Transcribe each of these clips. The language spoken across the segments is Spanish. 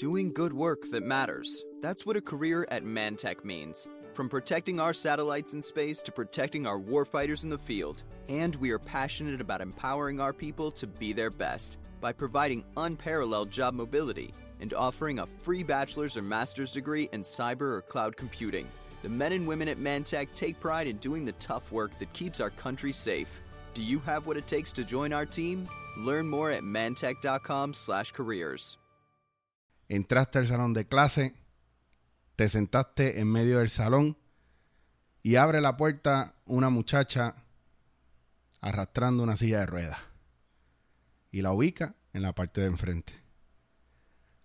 Doing good work that matters. That's what a career at Mantech means. From protecting our satellites in space to protecting our warfighters in the field. And we are passionate about empowering our people to be their best by providing unparalleled job mobility and offering a free bachelor's or master's degree in cyber or cloud computing. The men and women at Mantech take pride in doing the tough work that keeps our country safe. Do you have what it takes to join our team? Learn more at mantech.com/careers. Entraste al salón de clase, te sentaste en medio del salón y abre la puerta una muchacha arrastrando una silla de ruedas y la ubica en la parte de enfrente.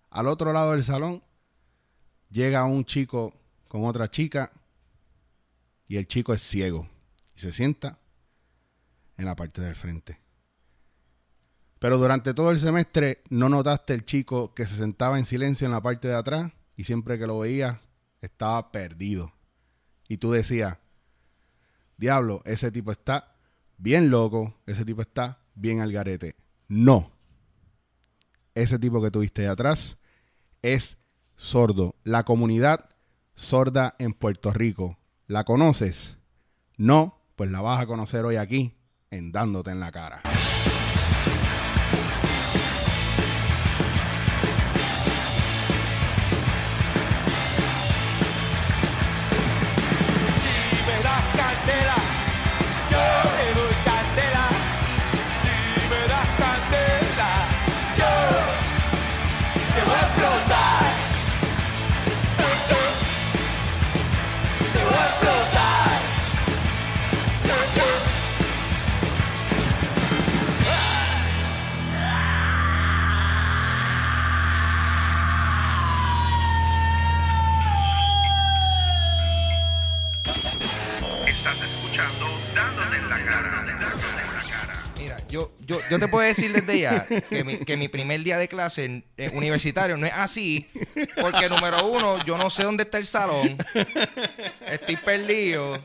Al otro lado del salón llega un chico con otra chica y el chico es ciego y se sienta en la parte del frente. Pero durante todo el semestre no notaste el chico que se sentaba en silencio en la parte de atrás y siempre que lo veías estaba perdido. Y tú decías, diablo, ese tipo está bien loco, ese tipo está bien al garete. No. Ese tipo que tuviste de atrás es sordo. La comunidad sorda en Puerto Rico. ¿La conoces? No, pues la vas a conocer hoy aquí en Dándote en la cara. Yo, yo, te puedo decir desde ya que mi, que mi primer día de clase eh, universitario no es así, porque número uno, yo no sé dónde está el salón, estoy perdido,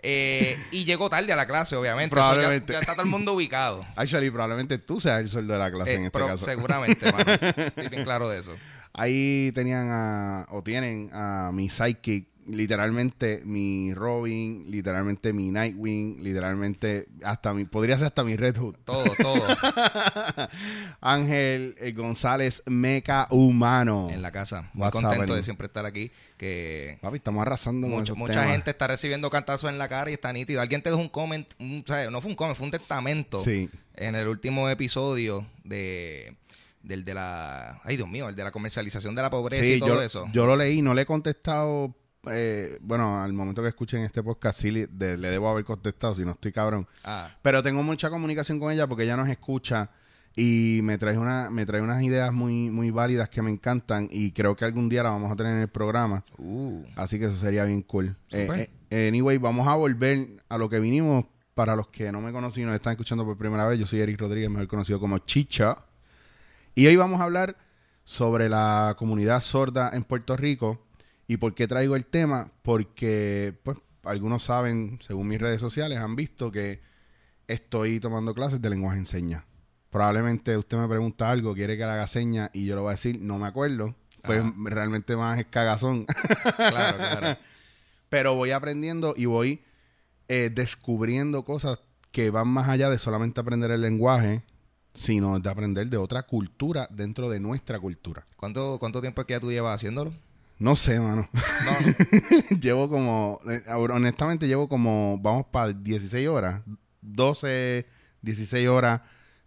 eh, y llego tarde a la clase, obviamente. Ya- Probablemente. ya, está todo el mundo ubicado. Actually, probablemente tú seas el sueldo de la clase Eh, en este pero caso. seguramente, mano. Estoy bien claro de eso. Ahí tenían a, o tienen a mi Psychic, literalmente mi Robin, literalmente mi Nightwing, literalmente hasta mi, podría ser hasta mi Red Hood. Todo, todo Ángel eh, González, meca humano. en la casa. Muy What's contento happening? de siempre estar aquí. Que Papi, estamos arrasando con Mucha, esos mucha temas. gente está recibiendo cantazos en la cara y está nítido. Alguien te dejó un comment, un- o sea, no fue un comment, fue un testamento Sí. en el último episodio de del de la ay Dios mío, el de la comercialización de la pobreza Sí, y todo yo, eso. yo lo leí, no le he contestado. Eh, bueno, al momento que escuchen este podcast, sí le, de- le debo haber contestado, si no estoy cabrón. ah, Pero tengo mucha comunicación con ella porque ella nos escucha y me trae una me trae unas ideas muy muy válidas que me encantan y creo que algún día la vamos a tener en el programa. uh, Así que eso sería bien cool. Eh, eh, anyway, vamos a volver a lo que vinimos. Para los que no me conocen y nos están escuchando por primera vez, yo soy Eric Rodríguez, mejor conocido como Chicha. Y hoy vamos a hablar sobre la comunidad sorda en Puerto Rico. ¿Y por qué traigo el tema? Porque, pues, algunos saben, según mis redes sociales, han visto que estoy tomando clases de lenguaje en señas. Probablemente usted me pregunta algo, quiere que le haga señas y yo le voy a decir, no me acuerdo. Pues Ajá. realmente más es cagazón. claro, claro. Pero voy aprendiendo y voy eh, descubriendo cosas que van más allá de solamente aprender el lenguaje, sino de aprender de otra cultura dentro de nuestra cultura. ¿Cuánto cuánto tiempo es que ya tú llevas haciéndolo? No sé, mano. No, llevo como, eh, honestamente, llevo como, vamos para 16 horas, 12, 16 horas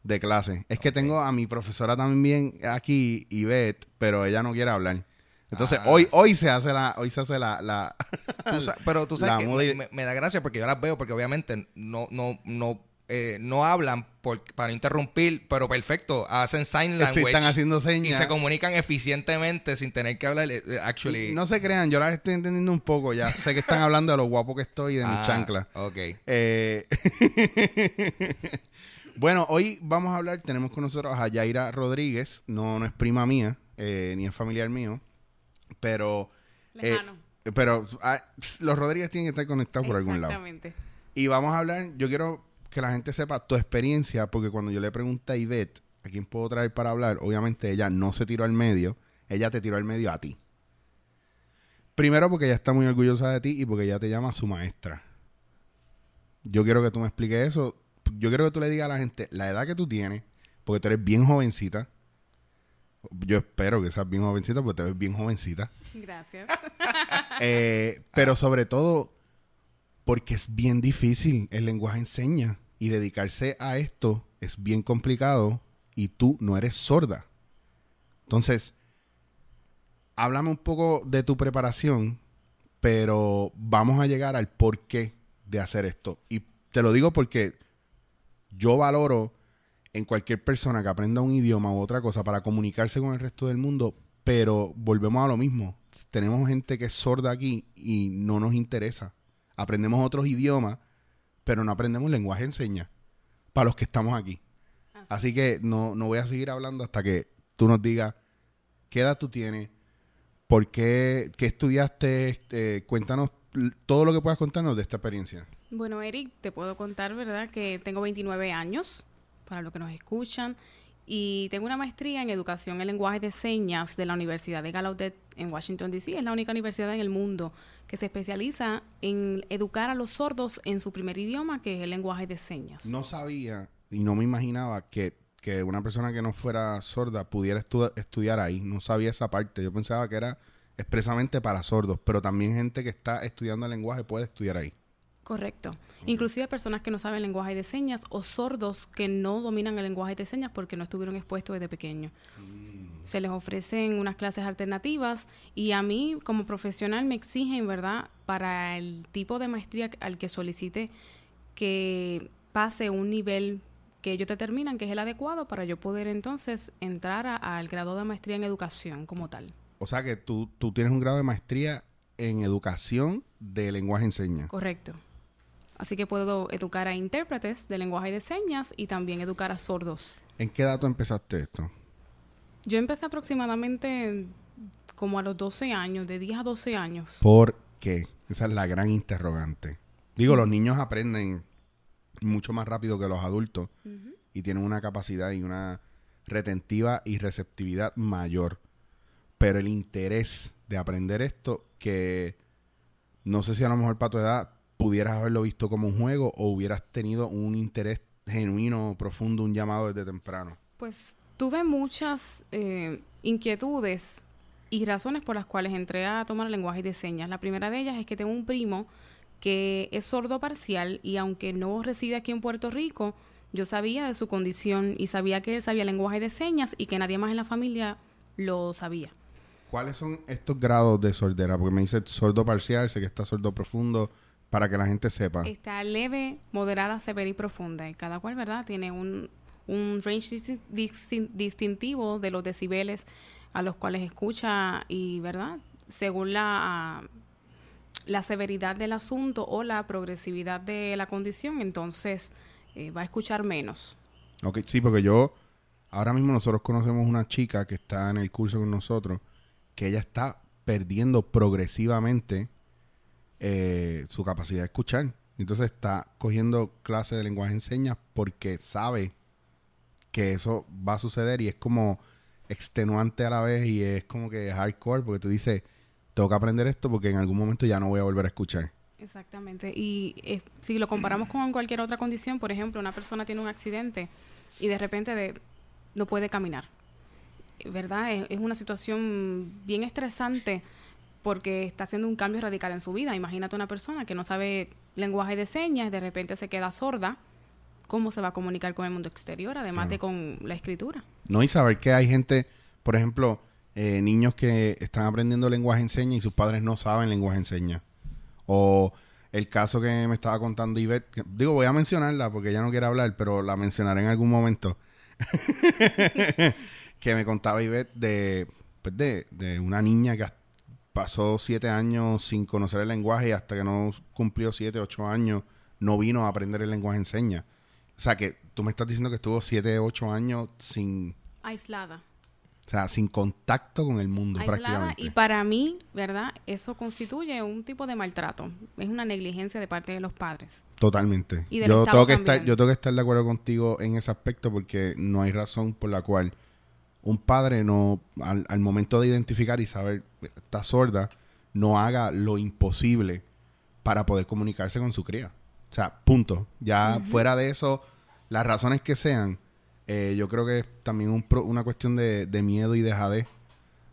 de clase. Es que tengo a mi profesora también aquí, Ivette, pero ella no quiere hablar. Entonces, Ah. hoy, hoy se hace la, hoy se hace la, la Tú pero tú sabes que me- me da gracia porque yo las veo porque obviamente no no no eh, no hablan por, para interrumpir, pero perfecto, hacen sign Sí, language. están haciendo y señas. se comunican eficientemente sin tener que hablar. eh, Actually, No se crean, yo las estoy entendiendo un poco ya. Sé que están hablando de lo guapo que estoy y de mi Ah, chancla. Ok. Eh, bueno, hoy vamos a hablar, tenemos con nosotros a Yaira Rodríguez, no, no es prima mía, eh, ni es familiar mío, pero... eh, Lejano. pero ah, los Rodríguez tienen que estar conectados por algún lado. Exactamente. Y vamos a hablar, yo quiero que la gente sepa tu experiencia, porque cuando yo le pregunté a Ivette a quién puedo traer para hablar, obviamente ella no se tiró al medio. ella te tiró al medio a ti. Primero porque ella está muy orgullosa de ti y porque ella te llama su maestra. Yo quiero que tú me expliques eso. Yo quiero que tú le digas a la gente la edad que tú tienes, porque tú eres bien jovencita. Yo espero que seas bien jovencita porque te ves bien jovencita. Gracias. Eh, pero sobre todo porque es bien difícil. El lenguaje enseña y dedicarse a esto es bien complicado y tú no eres sorda. Entonces, háblame un poco de tu preparación, pero vamos a llegar al porqué de hacer esto. Y te lo digo porque yo valoro en cualquier persona que aprenda un idioma u otra cosa para comunicarse con el resto del mundo, pero volvemos a lo mismo. Tenemos gente que es sorda aquí y no nos interesa. Aprendemos otros idiomas, pero no aprendemos lenguaje de señas para los que estamos aquí. Así que no, no voy a seguir hablando hasta que tú nos digas qué edad tú tienes, por qué, qué estudiaste, eh, cuéntanos todo lo que puedas contarnos de esta experiencia. Bueno, Eric, te puedo contar, ¿verdad? Que tengo 29 años, para los que nos escuchan, y tengo una maestría en educación en lenguaje de señas de la Universidad de Gallaudet en Washington, D.C. Es la única universidad en el mundo que se especializa en educar a los sordos en su primer idioma, que es el lenguaje de señas. No sabía y no me imaginaba que, que una persona que no fuera sorda pudiera estu- estudiar ahí. No sabía esa parte. Yo pensaba que era expresamente para sordos, pero también gente que está estudiando el lenguaje puede estudiar ahí. Correcto. Inclusive personas que no saben lenguaje de señas o sordos que no dominan el lenguaje de señas porque no estuvieron expuestos desde pequeño. Se les ofrecen unas clases alternativas y a mí como profesional me exigen, ¿verdad? Para el tipo de maestría al que solicite que pase un nivel que ellos determinan que es el adecuado para yo poder entonces entrar al grado de maestría en educación como tal. O sea que tú, tú tienes un grado de maestría en educación de lenguaje en señas. Correcto. Así que puedo educar a intérpretes de lenguaje de señas y también educar a sordos. ¿En qué edad tú empezaste esto? Yo empecé aproximadamente como a los 12 años, de 10 a 12 años. ¿Por qué? Esa es la gran interrogante. Digo, los niños aprenden mucho más rápido que los adultos y tienen una capacidad y una retentiva y receptividad mayor. Pero el interés de aprender esto, que no sé si a lo mejor para tu edad pudieras haberlo visto como un juego o hubieras tenido un interés genuino, profundo, un llamado desde temprano. Pues tuve muchas eh, inquietudes y razones por las cuales entré a tomar el lenguaje de señas. La primera de ellas es que tengo un primo que es sordo parcial y aunque no reside aquí en Puerto Rico, yo sabía de su condición y sabía que él sabía lenguaje de señas y que nadie más en la familia lo sabía. ¿Cuáles son estos grados de sordera? Porque me dice sordo parcial, sé que está sordo profundo, para que la gente sepa. Está leve, moderada, severa y profunda. Y cada cual, ¿verdad? Tiene un, un range distin- distintivo de los decibeles a los cuales escucha y, ¿verdad? Según la, la severidad del asunto o la progresividad de la condición, entonces eh, va a escuchar menos. Ok, sí, porque yo, ahora mismo nosotros conocemos una chica que está en el curso con nosotros, que ella está perdiendo progresivamente eh, su capacidad de escuchar. Entonces está cogiendo clases de lenguaje en señas porque sabe que eso va a suceder y es como extenuante a la vez y es como que hardcore porque tú dices, tengo que aprender esto porque en algún momento ya no voy a volver a escuchar. Exactamente. Y eh, si lo comparamos con cualquier otra condición, por ejemplo, una persona tiene un accidente y de repente no puede caminar. ¿Verdad? Es una situación bien estresante porque está haciendo un cambio radical en su vida. Imagínate una persona que no sabe lenguaje de señas, de repente se queda sorda. ¿Cómo se va a comunicar con el mundo exterior, además Claro. de con la escritura? No, y saber que hay gente, por ejemplo, eh, niños que están aprendiendo lenguaje en señas y sus padres no saben lenguaje en señas. O el caso que me estaba contando Ivette, que- digo, voy a mencionarla porque ella no quiere hablar, pero la mencionaré en algún momento. que me contaba Ivette de, pues de, de una niña que has- pasó siete años sin conocer el lenguaje y hasta que no cumplió siete, ocho años no vino a aprender el lenguaje en señas. O sea que tú me estás diciendo que estuvo siete, ocho años sin, Aislada. o sea, sin contacto con el mundo aislada prácticamente. y para mí, ¿verdad? Eso constituye un tipo de maltrato. Es una negligencia de parte de los padres. Totalmente. Y del Yo Estado tengo que estar, yo tengo que estar de acuerdo contigo en ese aspecto porque no hay razón por la cual un padre no, al, al momento de identificar y saber, está sorda, no haga lo imposible para poder comunicarse con su cría. O sea, punto. Ya fuera de eso, las razones que sean, eh, yo creo que es también un pro- una cuestión de, de miedo y dejadez.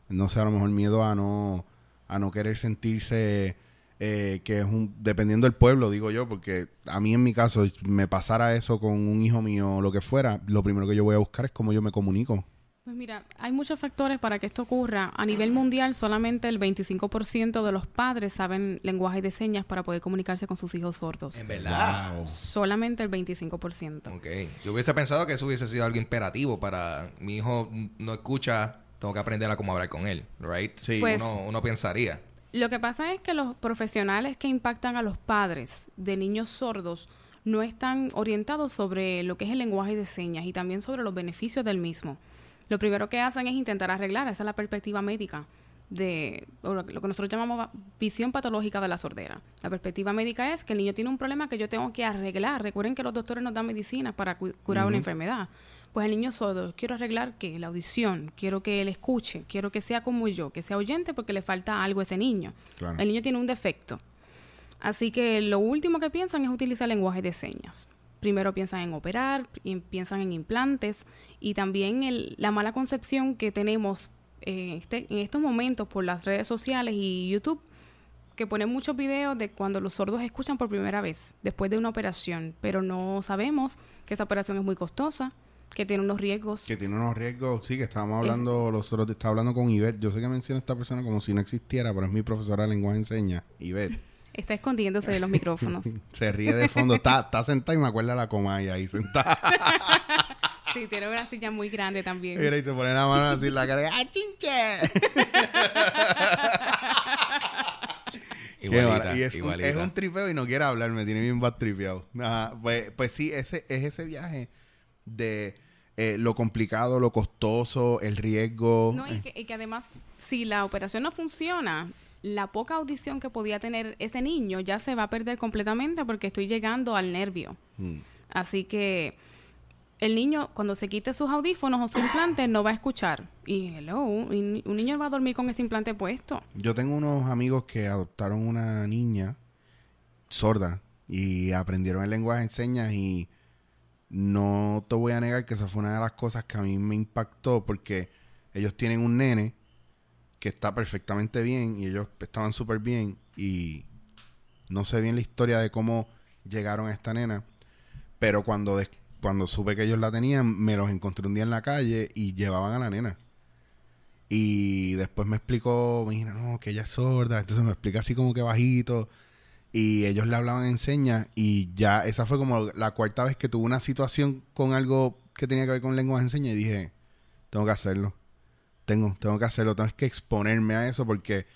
No sé, a lo mejor miedo a no, a no querer sentirse eh, que es un, dependiendo del pueblo, digo yo, porque a mí en mi caso, me pasara eso con un hijo mío o lo que fuera, lo primero que yo voy a buscar es cómo yo me comunico. Pues mira, hay muchos factores para que esto ocurra. A nivel mundial, solamente el 25% de los padres saben lenguaje de señas para poder comunicarse con sus hijos sordos. En verdad. Wow. Solamente el 25%. Ok. Yo hubiese pensado que eso hubiese sido algo imperativo para mi hijo no escucha, tengo que aprender a cómo hablar con él, right? Sí. Pues- uno, uno pensaría. Lo que pasa es que los profesionales que impactan a los padres de niños sordos no están orientados sobre lo que es el lenguaje de señas y también sobre los beneficios del mismo. Lo primero que hacen es intentar arreglar, esa es la perspectiva médica de lo que nosotros llamamos visión patológica de la sordera. La perspectiva médica es que el niño tiene un problema que yo tengo que arreglar. Recuerden que los doctores nos dan medicinas para cu- curar una enfermedad. Pues el niño sordo, quiero arreglar que la audición, quiero que él escuche, quiero que sea como yo, que sea oyente porque le falta algo a ese niño. Claro. El niño tiene un defecto. Así que lo último que piensan es utilizar lenguaje de señas. Primero piensan en operar, piensan en implantes y también el- la mala concepción que tenemos eh, este- en estos momentos por las redes sociales y YouTube, que ponen muchos videos de cuando los sordos escuchan por primera vez, después de una operación, pero no sabemos que esa operación es muy costosa, que tiene unos riesgos. Que tiene unos riesgos, sí, que estábamos hablando, los otros estaba hablando con Ivette. Yo sé que menciona esta persona como si no existiera, pero es mi profesora de lenguaje de señas, Ivette. Está escondiéndose de los micrófonos. Se ríe de fondo, está, está sentada y me acuerda la comaya ahí sentada. Sí, tiene una silla muy grande también. Mira, y se pone la mano así en la cara. ¡Ah, chinche! Qué Igualita, y es un, igualita. es un tripeo y no quiere hablar, me tiene bien bad tripeado. Ajá, pues, pues sí, ese, es ese viaje de eh, lo complicado, lo costoso, el riesgo. No, y eh, que, y que además, si la operación no funciona, la poca audición que podía tener ese niño ya se va a perder completamente porque estoy llegando al nervio. mm. Así que el niño, cuando se quite sus audífonos o su implante, no va a escuchar. Y hello, un, un niño va a dormir con este implante puesto. Yo tengo unos amigos que adoptaron una niña sorda y aprendieron el lenguaje en señas y no te voy a negar que esa fue una de las cosas que a mí me impactó porque ellos tienen un nene que está perfectamente bien y ellos estaban súper bien y no sé bien la historia de cómo llegaron a esta nena, pero cuando, cuando supe que ellos la tenían, me los encontré un día en la calle y llevaban a la nena. Y después me explicó, mira, no, que ella es sorda. Entonces me explica así como que bajito. Y ellos le hablaban en señas. Y ya, esa fue como la cuarta vez que tuve una situación con algo que tenía que ver con lenguaje en señas. Y dije, tengo que hacerlo. Tengo, tengo que hacerlo. Tengo que exponerme a eso porque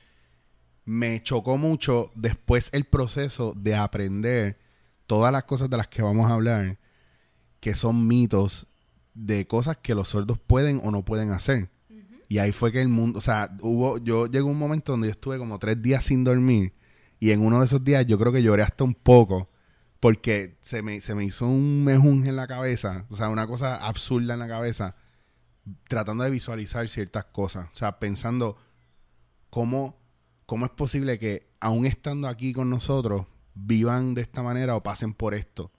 me chocó mucho después el proceso de aprender todas las cosas de las que vamos a hablar. Que son mitos de cosas que los sordos pueden o no pueden hacer. Y ahí fue que el mundo, o sea, hubo, yo llegó un momento donde yo estuve como tres días sin dormir y en uno de esos días yo creo que lloré hasta un poco porque se me, se me hizo un mejunje en la cabeza, o sea, una cosa absurda en la cabeza, tratando de visualizar ciertas cosas, o sea, pensando cómo, cómo es posible que aún estando aquí con nosotros vivan de esta manera o pasen por esto.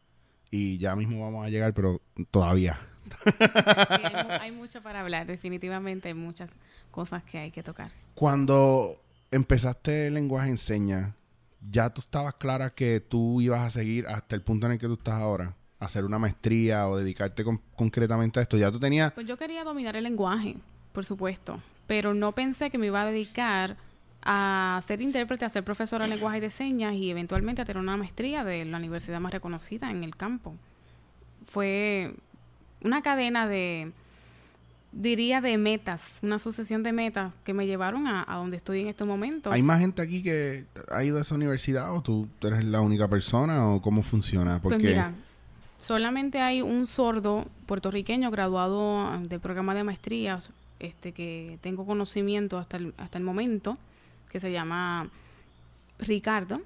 Y ya mismo vamos a llegar, pero todavía. Sí, hay, mu- hay mucho para hablar, definitivamente hay muchas cosas que hay que tocar. Cuando empezaste el lenguaje en señas, ¿ya tú estabas clara que tú ibas a seguir hasta el punto en el que tú estás ahora? Hacer una maestría o dedicarte con- concretamente a esto. Ya tú tenías... Pues yo quería dominar el lenguaje, por supuesto, pero no pensé que me iba a dedicar a ser intérprete, a ser profesora de lenguaje de señas y eventualmente a tener una maestría de la universidad más reconocida en el campo. Fue una cadena de, diría, de metas, una sucesión de metas que me llevaron a, a donde estoy en estos momentos. ¿Hay más gente aquí que ha ido a esa universidad o tú eres la única persona o cómo funciona? Porque Pues mira, solamente hay un sordo puertorriqueño graduado eh, del programa de maestrías este, que tengo conocimiento hasta el, hasta el momento, que se llama Ricardo.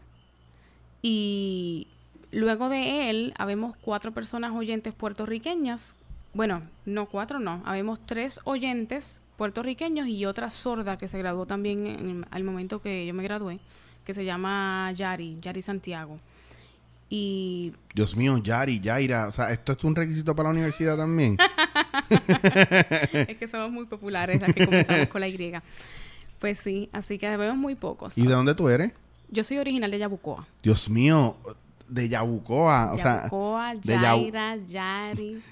Y luego de él, habemos cuatro personas oyentes puertorriqueñas bueno, no cuatro, no. Habemos tres oyentes puertorriqueños y otra sorda que se graduó también en- al momento que yo me gradué, que se llama Yari, Yari Santiago. Y... Dios mío, Yari, Yaira, o sea, esto es un requisito para la universidad también. es que somos muy populares, las que comenzamos con la Y. Pues sí, así que vemos muy pocos. ¿Y de dónde tú eres? Yo soy original de Yabucoa. Dios mío, de Yabucoa, o sea, Yaira, de Yabu... Yari.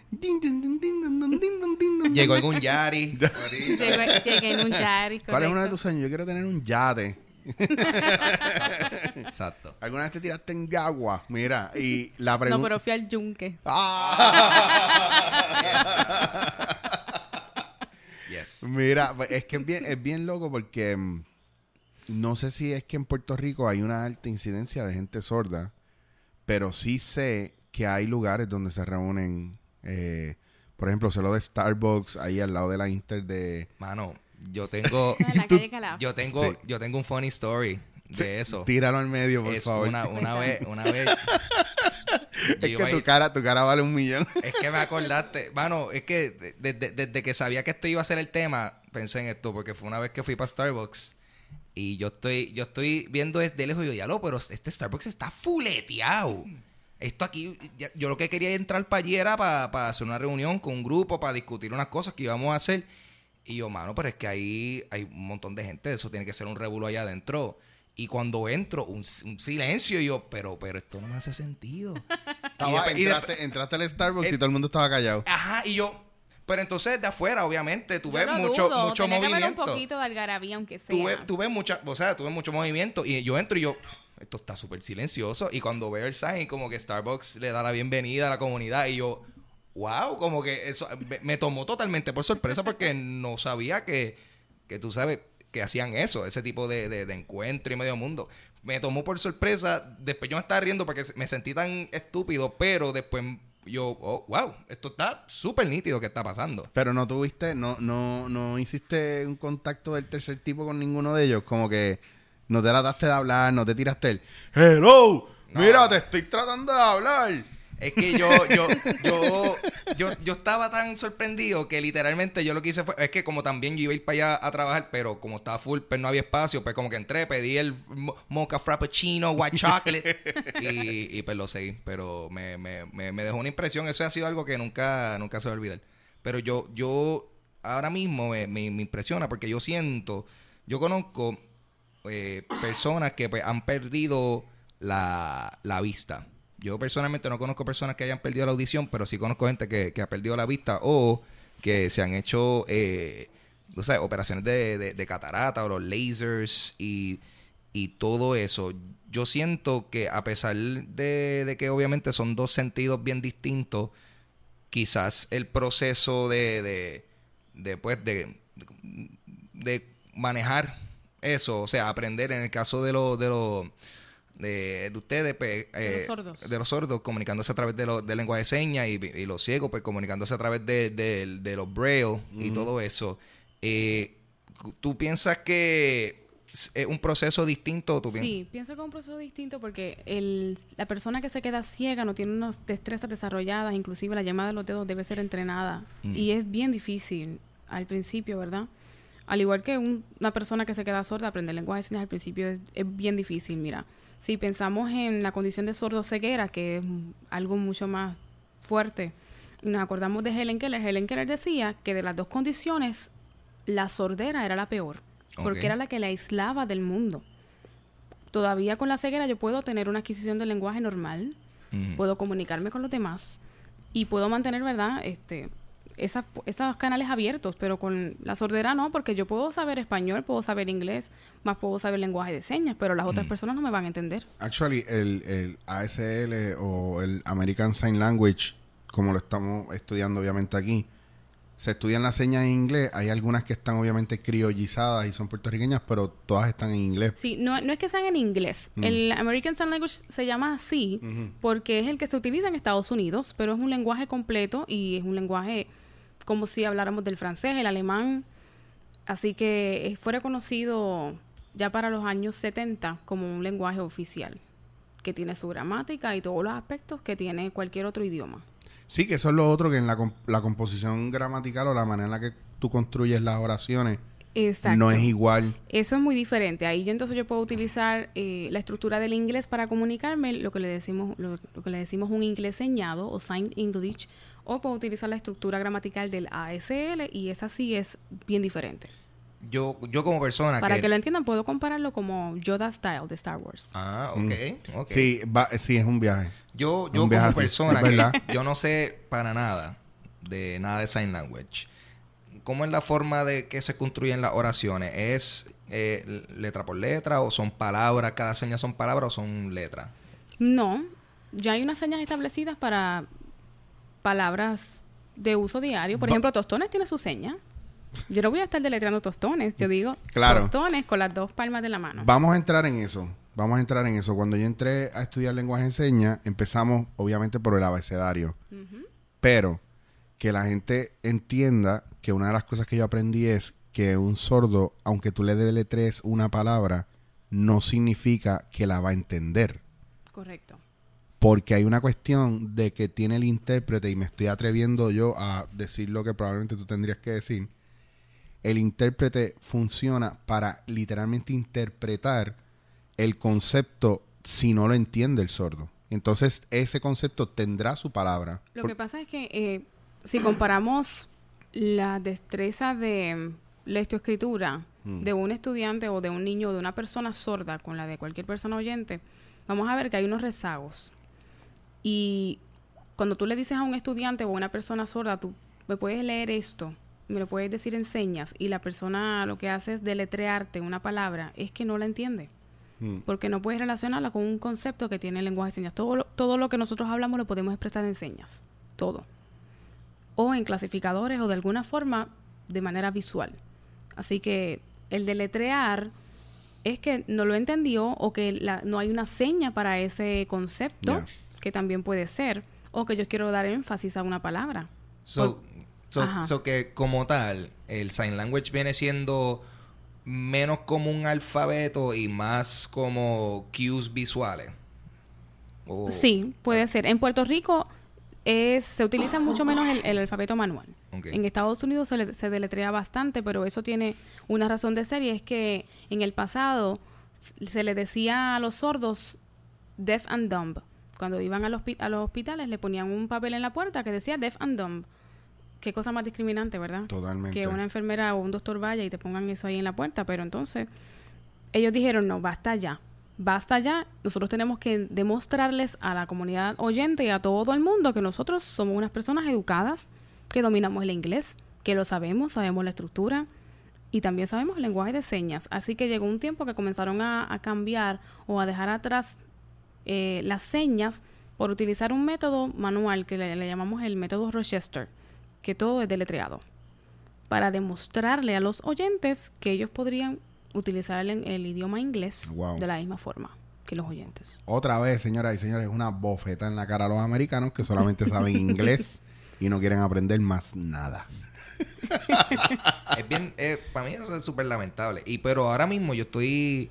Llegó en un Yari. Llegó, llegué en un Yari. Correcto. ¿Cuál es uno de tus sueños? Yo quiero tener un yate. Exacto. ¿Alguna vez te tiraste en agua? Mira, y la No, pregunta... pero fui al yunque. Yes. Mira, pues, es que es bien, es bien loco porque mm, no sé si es que en Puerto Rico hay una alta incidencia de gente sorda, pero sí sé que hay lugares donde se reúnen, eh, por ejemplo, sé lo de Starbucks, ahí al lado de la Inter de... Mano, yo tengo. Yo tengo, Sí. yo tengo un funny story de eso. Tíralo al medio, por es favor. una, una vez, una vez. es que tu cara, tu cara vale un millón. Es que me acordaste. Mano, es que de- desde, desde que sabía que esto iba a ser el tema, pensé en esto, porque fue una vez que fui para Starbucks y yo estoy, yo estoy viendo desde lejos y yo, ya lo, pero este Starbucks está fuleteado. Esto aquí, ya- yo lo que quería entrar para allí era para, hacer una reunión con un grupo, para discutir unas cosas que íbamos a hacer. Y yo, mano, pero es que ahí hay un montón de gente, eso tiene que ser un revuelo allá adentro. Y cuando entro, un, un silencio, y yo, pero, pero esto no me hace sentido. Y y entraste, entraste al Starbucks y Eh, todo el mundo estaba callado. Ajá, y yo. Pero entonces de afuera, obviamente, tú ves mucho, dudo. mucho Tenía que movimiento. un poquito de algarabía, aunque sea. Tú ves, tú ves mucha, o sea, tú ves mucho movimiento. Y yo entro y yo, esto está súper silencioso. Y cuando veo el sign, como que Starbucks le da la bienvenida a la comunidad. Y yo, wow, como que eso me, me tomó totalmente por sorpresa porque no sabía que, que tú sabes que hacían eso, ese tipo de, de, de encuentro y medio mundo. Me tomó por sorpresa. Después yo me estaba riendo porque me sentí tan estúpido, pero después yo, oh, wow, esto está súper nítido que está pasando. Pero no tuviste, no, no, no hiciste un contacto del tercer tipo con ninguno de ellos. Como que no te trataste de hablar, no te tiraste el Hello, No. mira, te estoy tratando de hablar. Es que yo, yo, yo, yo, yo estaba tan sorprendido que literalmente yo lo que hice fue, es que como también yo iba a ir para allá a trabajar, pero como estaba full, pues no había espacio, pues como que entré, pedí el mo- mocha frappuccino, white chocolate, y, y pues lo seguí. Pero me, me, me, me dejó una impresión, eso ha sido algo que nunca, nunca se va a olvidar. Pero yo, yo ahora mismo me, me, me impresiona porque yo siento, yo conozco eh, personas que pues, han perdido la, la vista. Yo personalmente no conozco personas que hayan perdido la audición, pero sí conozco gente que, que ha perdido la vista o que se han hecho eh, operaciones de, de- catarata o los lasers y, y todo eso. Yo siento que a pesar de, de que obviamente son dos sentidos bien distintos, quizás el proceso de, de, pues, de, manejar eso, o sea, aprender en el caso de los de los de, de ustedes pues, De los eh, sordos. de los sordos comunicándose a través de, lo, de lengua de señas y, y los ciegos pues comunicándose a través de, de- de los braille y todo eso Eh, tú piensas que es un proceso distinto ¿Tú piensas? Sí, pienso que es un proceso distinto porque el, la persona que se queda ciega no tiene unas destrezas desarrolladas, inclusive la llamada de los dedos debe ser entrenada Mm. y es bien difícil al principio, ¿verdad? Al igual que un- una persona que se queda sorda, aprender lenguaje de señas al principio es, es bien difícil, mira. Si pensamos en la condición de sordo-ceguera, que es algo mucho más fuerte, y nos acordamos de Helen Keller, Helen Keller decía que de las dos condiciones, la sordera era la peor, porque era la que la aislaba del mundo. Todavía con la ceguera yo puedo tener una adquisición del lenguaje normal, puedo comunicarme con los demás y puedo mantener, ¿verdad? Este, esas, esos canales abiertos, pero con la sordera no, porque yo puedo saber español, puedo saber inglés, más puedo saber lenguaje de señas, pero las otras Mm. personas no me van a entender. Actually, el, el ASL o el American Sign Language, como lo estamos estudiando obviamente aquí, se estudian las señas en inglés. Hay algunas que están obviamente criollizadas y son puertorriqueñas, pero todas están en inglés. Sí, no, no es que sean en inglés. Mm. El American Sign Language se llama así porque es el que se utiliza en Estados Unidos, pero es un lenguaje completo y es un lenguaje como si habláramos del francés, el alemán. Así que eh, fue reconocido ya para los años 70 como un lenguaje oficial, que tiene su gramática y todos los aspectos que tiene cualquier otro idioma. Sí, que eso es lo otro, que en la, com- la composición gramatical o la manera en la que tú construyes las oraciones Exacto. no es igual. Eso es muy diferente. Ahí yo entonces yo puedo utilizar eh, la estructura del inglés para comunicarme, lo que le decimos, lo, lo que le decimos un inglés señado o signed English, o puedo utilizar la estructura gramatical del ASL y esa sí es bien diferente. Yo, yo como persona Para que... que lo entiendan, puedo compararlo como Yoda Style de Star Wars. Ah, ok, ok. Sí, va- sí, es un viaje. Yo, Un yo viaje como así, persona que yo no sé para nada de nada de sign language. ¿Cómo es la forma de que se construyen las oraciones? ¿Es eh, letra por letra o son palabras? ¿Cada seña son palabras o son letras? No, ya hay unas señas establecidas para palabras de uso diario. Por ejemplo, tostones tiene su seña. Yo no voy a estar deletreando tostones. Yo digo Claro. tostones con las dos palmas de la mano. Vamos a entrar en eso. Vamos a entrar en eso. Cuando yo entré a estudiar lenguaje en señas, empezamos obviamente por el abecedario. Pero que la gente entienda que una de las cosas que yo aprendí es que un sordo, aunque tú le deletrees una palabra, no significa que la va a entender. Correcto. Porque hay una cuestión de que tiene el intérprete, y me estoy atreviendo yo a decir lo que probablemente tú tendrías que decir. El intérprete funciona para literalmente interpretar el concepto si no lo entiende el sordo. Entonces, ese concepto tendrá su palabra. Lo que pasa es que eh, si comparamos la destreza de lectoescritura Mm. de un estudiante o de un niño o de una persona sorda con la de cualquier persona oyente, vamos a ver que hay unos rezagos. Y cuando tú le dices a un estudiante o a una persona sorda, tú me puedes leer esto, me lo puedes decir en señas, y la persona lo que hace es deletrearte una palabra, es que no la entiende Mm. porque no puedes relacionarla con un concepto que tiene el lenguaje de señas. Todo lo, todo lo que nosotros hablamos lo podemos expresar en señas, todo. O en clasificadores o de alguna forma de manera visual. Así que el deletrear es que no lo entendió o que la- no hay una seña para ese concepto. Que también puede ser, o que yo quiero dar énfasis a una palabra. So, so, que como tal, el sign language viene siendo menos como un alfabeto y más como cues visuales. Sí, puede ser. En Puerto Rico es, se utiliza mucho menos el, el alfabeto manual. En Estados Unidos se, le- se deletrea bastante, pero eso tiene una razón de ser y es que en el pasado se le decía a los sordos deaf and dumb. Cuando iban a los, a los hospitales le ponían un papel en la puerta que decía deaf and dumb. Qué cosa más discriminante, ¿verdad? Totalmente. Que una enfermera o un doctor vaya y te pongan eso ahí en la puerta, pero entonces ellos dijeron, no, basta ya, basta ya, nosotros tenemos que demostrarles a la comunidad oyente y a todo el mundo que nosotros somos unas personas educadas, que dominamos el inglés, que lo sabemos, sabemos la estructura y también sabemos el lenguaje de señas. Así que llegó un tiempo que comenzaron a, a cambiar o a dejar atrás eh, las señas por utilizar un método manual que le, le llamamos el método Rochester, que todo es deletreado, para demostrarle a los oyentes que ellos podrían utilizar el, el idioma inglés Wow. de la misma forma que los oyentes. Otra vez, señoras y señores, una bofeta en la cara a los americanos que solamente saben inglés y no quieren aprender más nada. es bien, para mí eso es súper lamentable. Y pero ahora mismo yo estoy,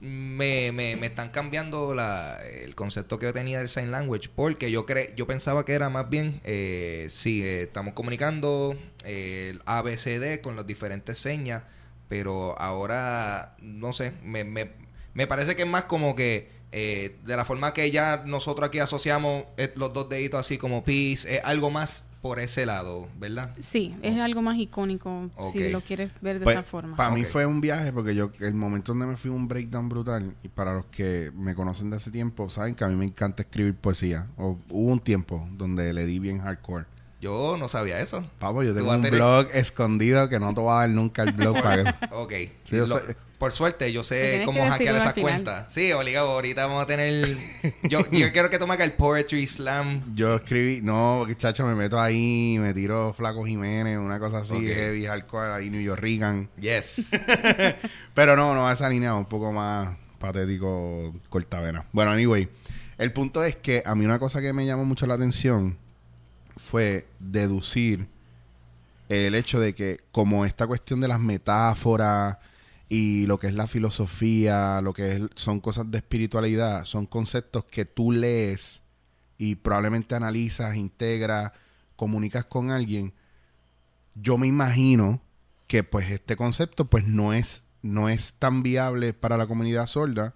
me, me, me están cambiando la, el concepto que yo tenía del sign language porque yo cre, yo pensaba que era más bien, eh, sí, eh, estamos comunicando eh, el ABCD con las diferentes señas, pero ahora no sé, me, me, me parece que es más como que eh, de la forma que ya nosotros aquí asociamos eh, los dos deditos así como peace, algo más por ese lado, ¿verdad? Sí, es algo más icónico si lo quieres ver de Pues, esa forma. Para mí fue un viaje porque yo, el momento donde me fui un breakdown brutal, y para los que me conocen de hace tiempo, saben que a mí me encanta escribir poesía. O, hubo un tiempo donde le di bien hardcore. Yo no sabía eso. Pavo, yo tengo un tener- blog escondido que no te voy a dar nunca el blog para. Ok. Sí, yo Lo- sé- por suerte, yo sé cómo hackear esas cuentas. Sí, obligado. Ahorita vamos a tener... Yo, yo quiero que tú me hagas el Poetry Slam. Yo escribí, no, chacho, me meto ahí, me tiro Flaco Jiménez, una cosa así, Ok. heavy, hardcore, ahí New York Reagan. Yes. Pero no, no a esa línea, un poco más patético, cortavena. Bueno, anyway, el punto es que a mí una cosa que me llamó mucho la atención fue deducir el hecho de que como esta cuestión de las metáforas y lo que es la filosofía, lo que es- son cosas de espiritualidad, son conceptos que tú lees y probablemente analizas, integras, comunicas con alguien, yo me imagino que pues este concepto pues no es, no es tan viable para la comunidad sorda.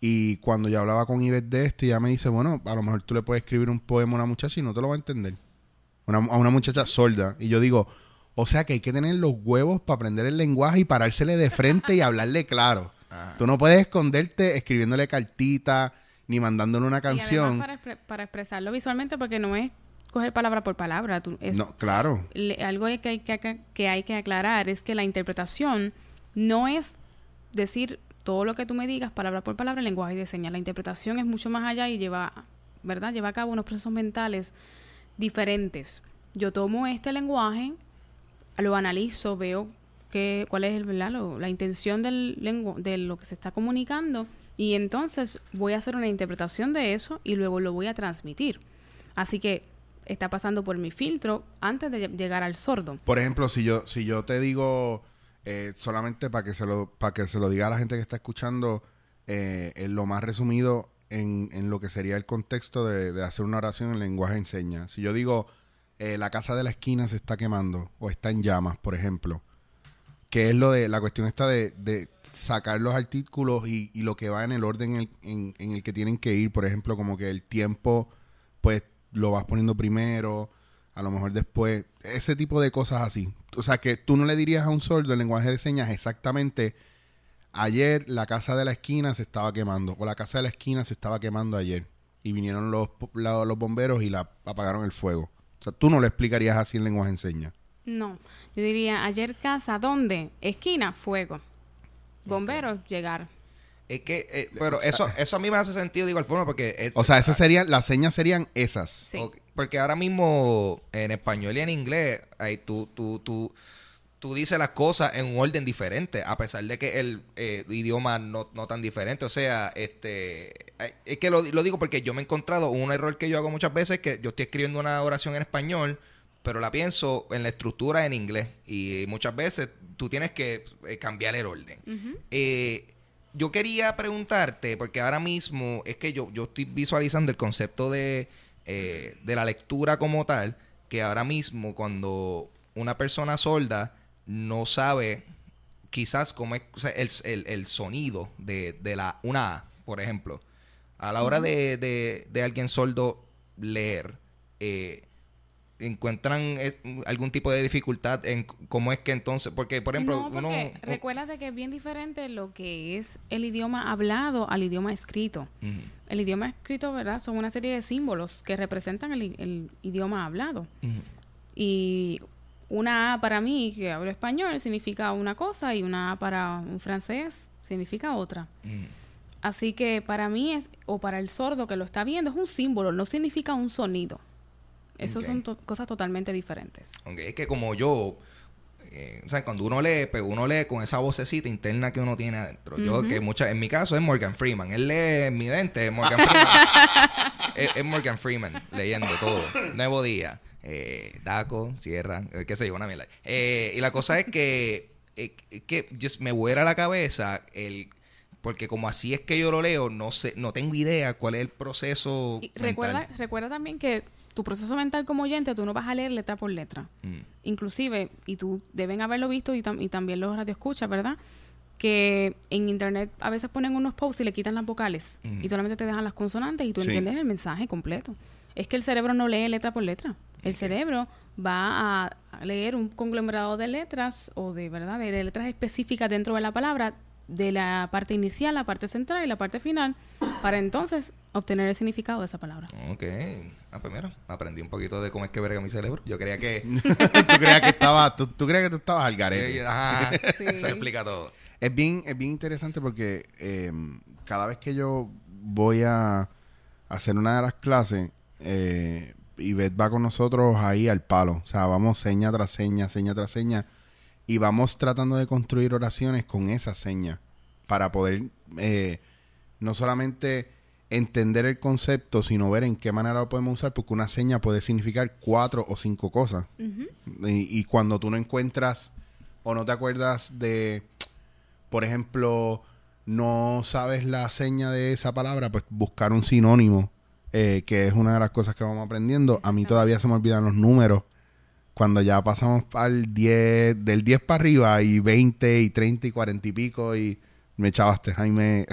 Y cuando yo hablaba con Ivette de esto, ella me dice, bueno, a lo mejor tú le puedes escribir un poema a una muchacha y no te lo va a entender. Una- a una muchacha sorda. Y yo digo, o sea que hay que tener los huevos para aprender el lenguaje y parársele de frente y hablarle claro. Ajá. Tú no puedes esconderte escribiéndole cartita ni mandándole una Y además canción. para, expre- para expresarlo visualmente, porque no es coger palabra por palabra. tú- es, No, claro. le- algo que hay que, acla- que hay que aclarar es que la interpretación no es decir todo lo que tú me digas palabra por palabra en lenguaje de señas. La interpretación es mucho más allá y lleva, ¿verdad? Lleva a cabo unos procesos mentales diferentes. Yo tomo este lenguaje, lo analizo, veo que, cuál es ¿verdad? Lo- la intención del lengu- de lo que se está comunicando y entonces voy a hacer una interpretación de eso y luego lo voy a transmitir. Así que está pasando por mi filtro antes de lle- llegar al sordo. Por ejemplo, si yo, si yo te digo, eh, solamente para que se lo, para que se lo diga a la gente que está escuchando, eh, lo más resumido en, en lo que sería el contexto de, de hacer una oración en lenguaje de señas. Si yo digo, eh, la casa de la esquina se está quemando o está en llamas, por ejemplo, que es lo de la cuestión esta de, sacar los artículos y, lo que va en el orden en el, que tienen que ir, por ejemplo, como que el tiempo, pues lo vas poniendo primero, a lo mejor después, ese tipo de cosas así. O sea, que tú no le dirías a un sordo el lenguaje de señas exactamente, ayer la casa de la esquina se estaba quemando, o la casa de la esquina se estaba quemando ayer, y vinieron los, los bomberos y la apagaron el fuego. O sea, tú no lo explicarías así en lenguaje de señas. No, yo diría, ayer casa, ¿dónde? Esquina, fuego. Bomberos, llegar. Es que, eh, pero eso, eso a mí me hace sentido de igual forma porque... eh, O sea, esas serían, las señas serían esas. Sí. Porque ahora mismo en español y en inglés, ahí tú, tú, tú, tú dices las cosas en un orden diferente, a pesar de que el eh, idioma no, no tan diferente. O sea, este eh, es que lo, lo digo porque yo me he encontrado un error que yo hago muchas veces, que yo estoy escribiendo una oración en español, pero la pienso en la estructura en inglés. Y muchas veces tú tienes que eh, cambiar el orden. Eh, yo quería preguntarte, porque ahora mismo es que yo, yo estoy visualizando el concepto de, de la lectura como tal, que ahora mismo cuando una persona sorda no sabe quizás cómo es o sea, el, el- el sonido de, de la una A, por ejemplo. A la hora de, de- de alguien sordo leer, eh, encuentran eh, algún tipo de dificultad en cómo es que entonces, porque por ejemplo, no, porque uno... recuérdate que es bien diferente lo que es el idioma hablado al idioma escrito. El idioma escrito, ¿verdad? Son una serie de símbolos que representan el, el idioma hablado. Y una A para mí, que hablo español, significa una cosa y una A para un francés significa otra. Ujú. Así que para mí es, o para el sordo que lo está viendo, es un símbolo, no significa un sonido. Esas Ok. son to- cosas totalmente diferentes. Ok, Es que como yo, eh, o sea, cuando uno lee, pues uno lee con esa vocecita interna que uno tiene adentro. Yo, que mucha, en mi caso es Morgan Freeman. Él lee en mi dente, es Morgan Freeman. es, es Morgan Freeman leyendo todo. Nuevo día, eh, Daco, Sierra, eh, qué sé yo, una mierda. Eh, y la cosa es que, eh, que just me vuela la cabeza el... Porque como así es que yo lo leo, no sé, no tengo idea cuál es el proceso. Y mental. recuerda, recuerda también que tu proceso mental como oyente, tú no vas a leer letra por letra. Mm. Inclusive, y tú deben haberlo visto y, tam- y también los radioescuchas, ¿verdad? Que en internet a veces ponen unos posts y le quitan las vocales Ujú. y solamente te dejan las consonantes y tú Sí. entiendes el mensaje completo. Es que el cerebro no lee letra por letra. El cerebro va a leer un conglomerado de letras o de verdad de, de letras específicas dentro de la palabra de la parte inicial, la parte central y la parte final para entonces obtener el significado de esa palabra. Ok. Ah, pues mira, aprendí un poquito de cómo es que verga mi cerebro. Yo creía que... tú creías que estaba, tú, tú creías que tú estabas al garete. Ajá, Sí. se explica todo. Es bien, es bien interesante porque eh, cada vez que yo voy a hacer una de las clases, eh, Ivette va con nosotros ahí al palo. O sea, vamos seña tras seña, seña tras seña. Y vamos tratando de construir oraciones con esa seña. Para poder eh, no solamente entender el concepto, sino ver en qué manera lo podemos usar, porque una seña puede significar cuatro o cinco cosas. y, y cuando tú no encuentras o no te acuerdas de, por ejemplo, no sabes la seña de esa palabra, pues buscar un sinónimo eh, que es una de las cosas que vamos aprendiendo. A mí todavía se me olvidan los números. Cuando ya pasamos al 10, del 10 para arriba y 20 y 30 y 40 y pico y me echabaste, Jaime.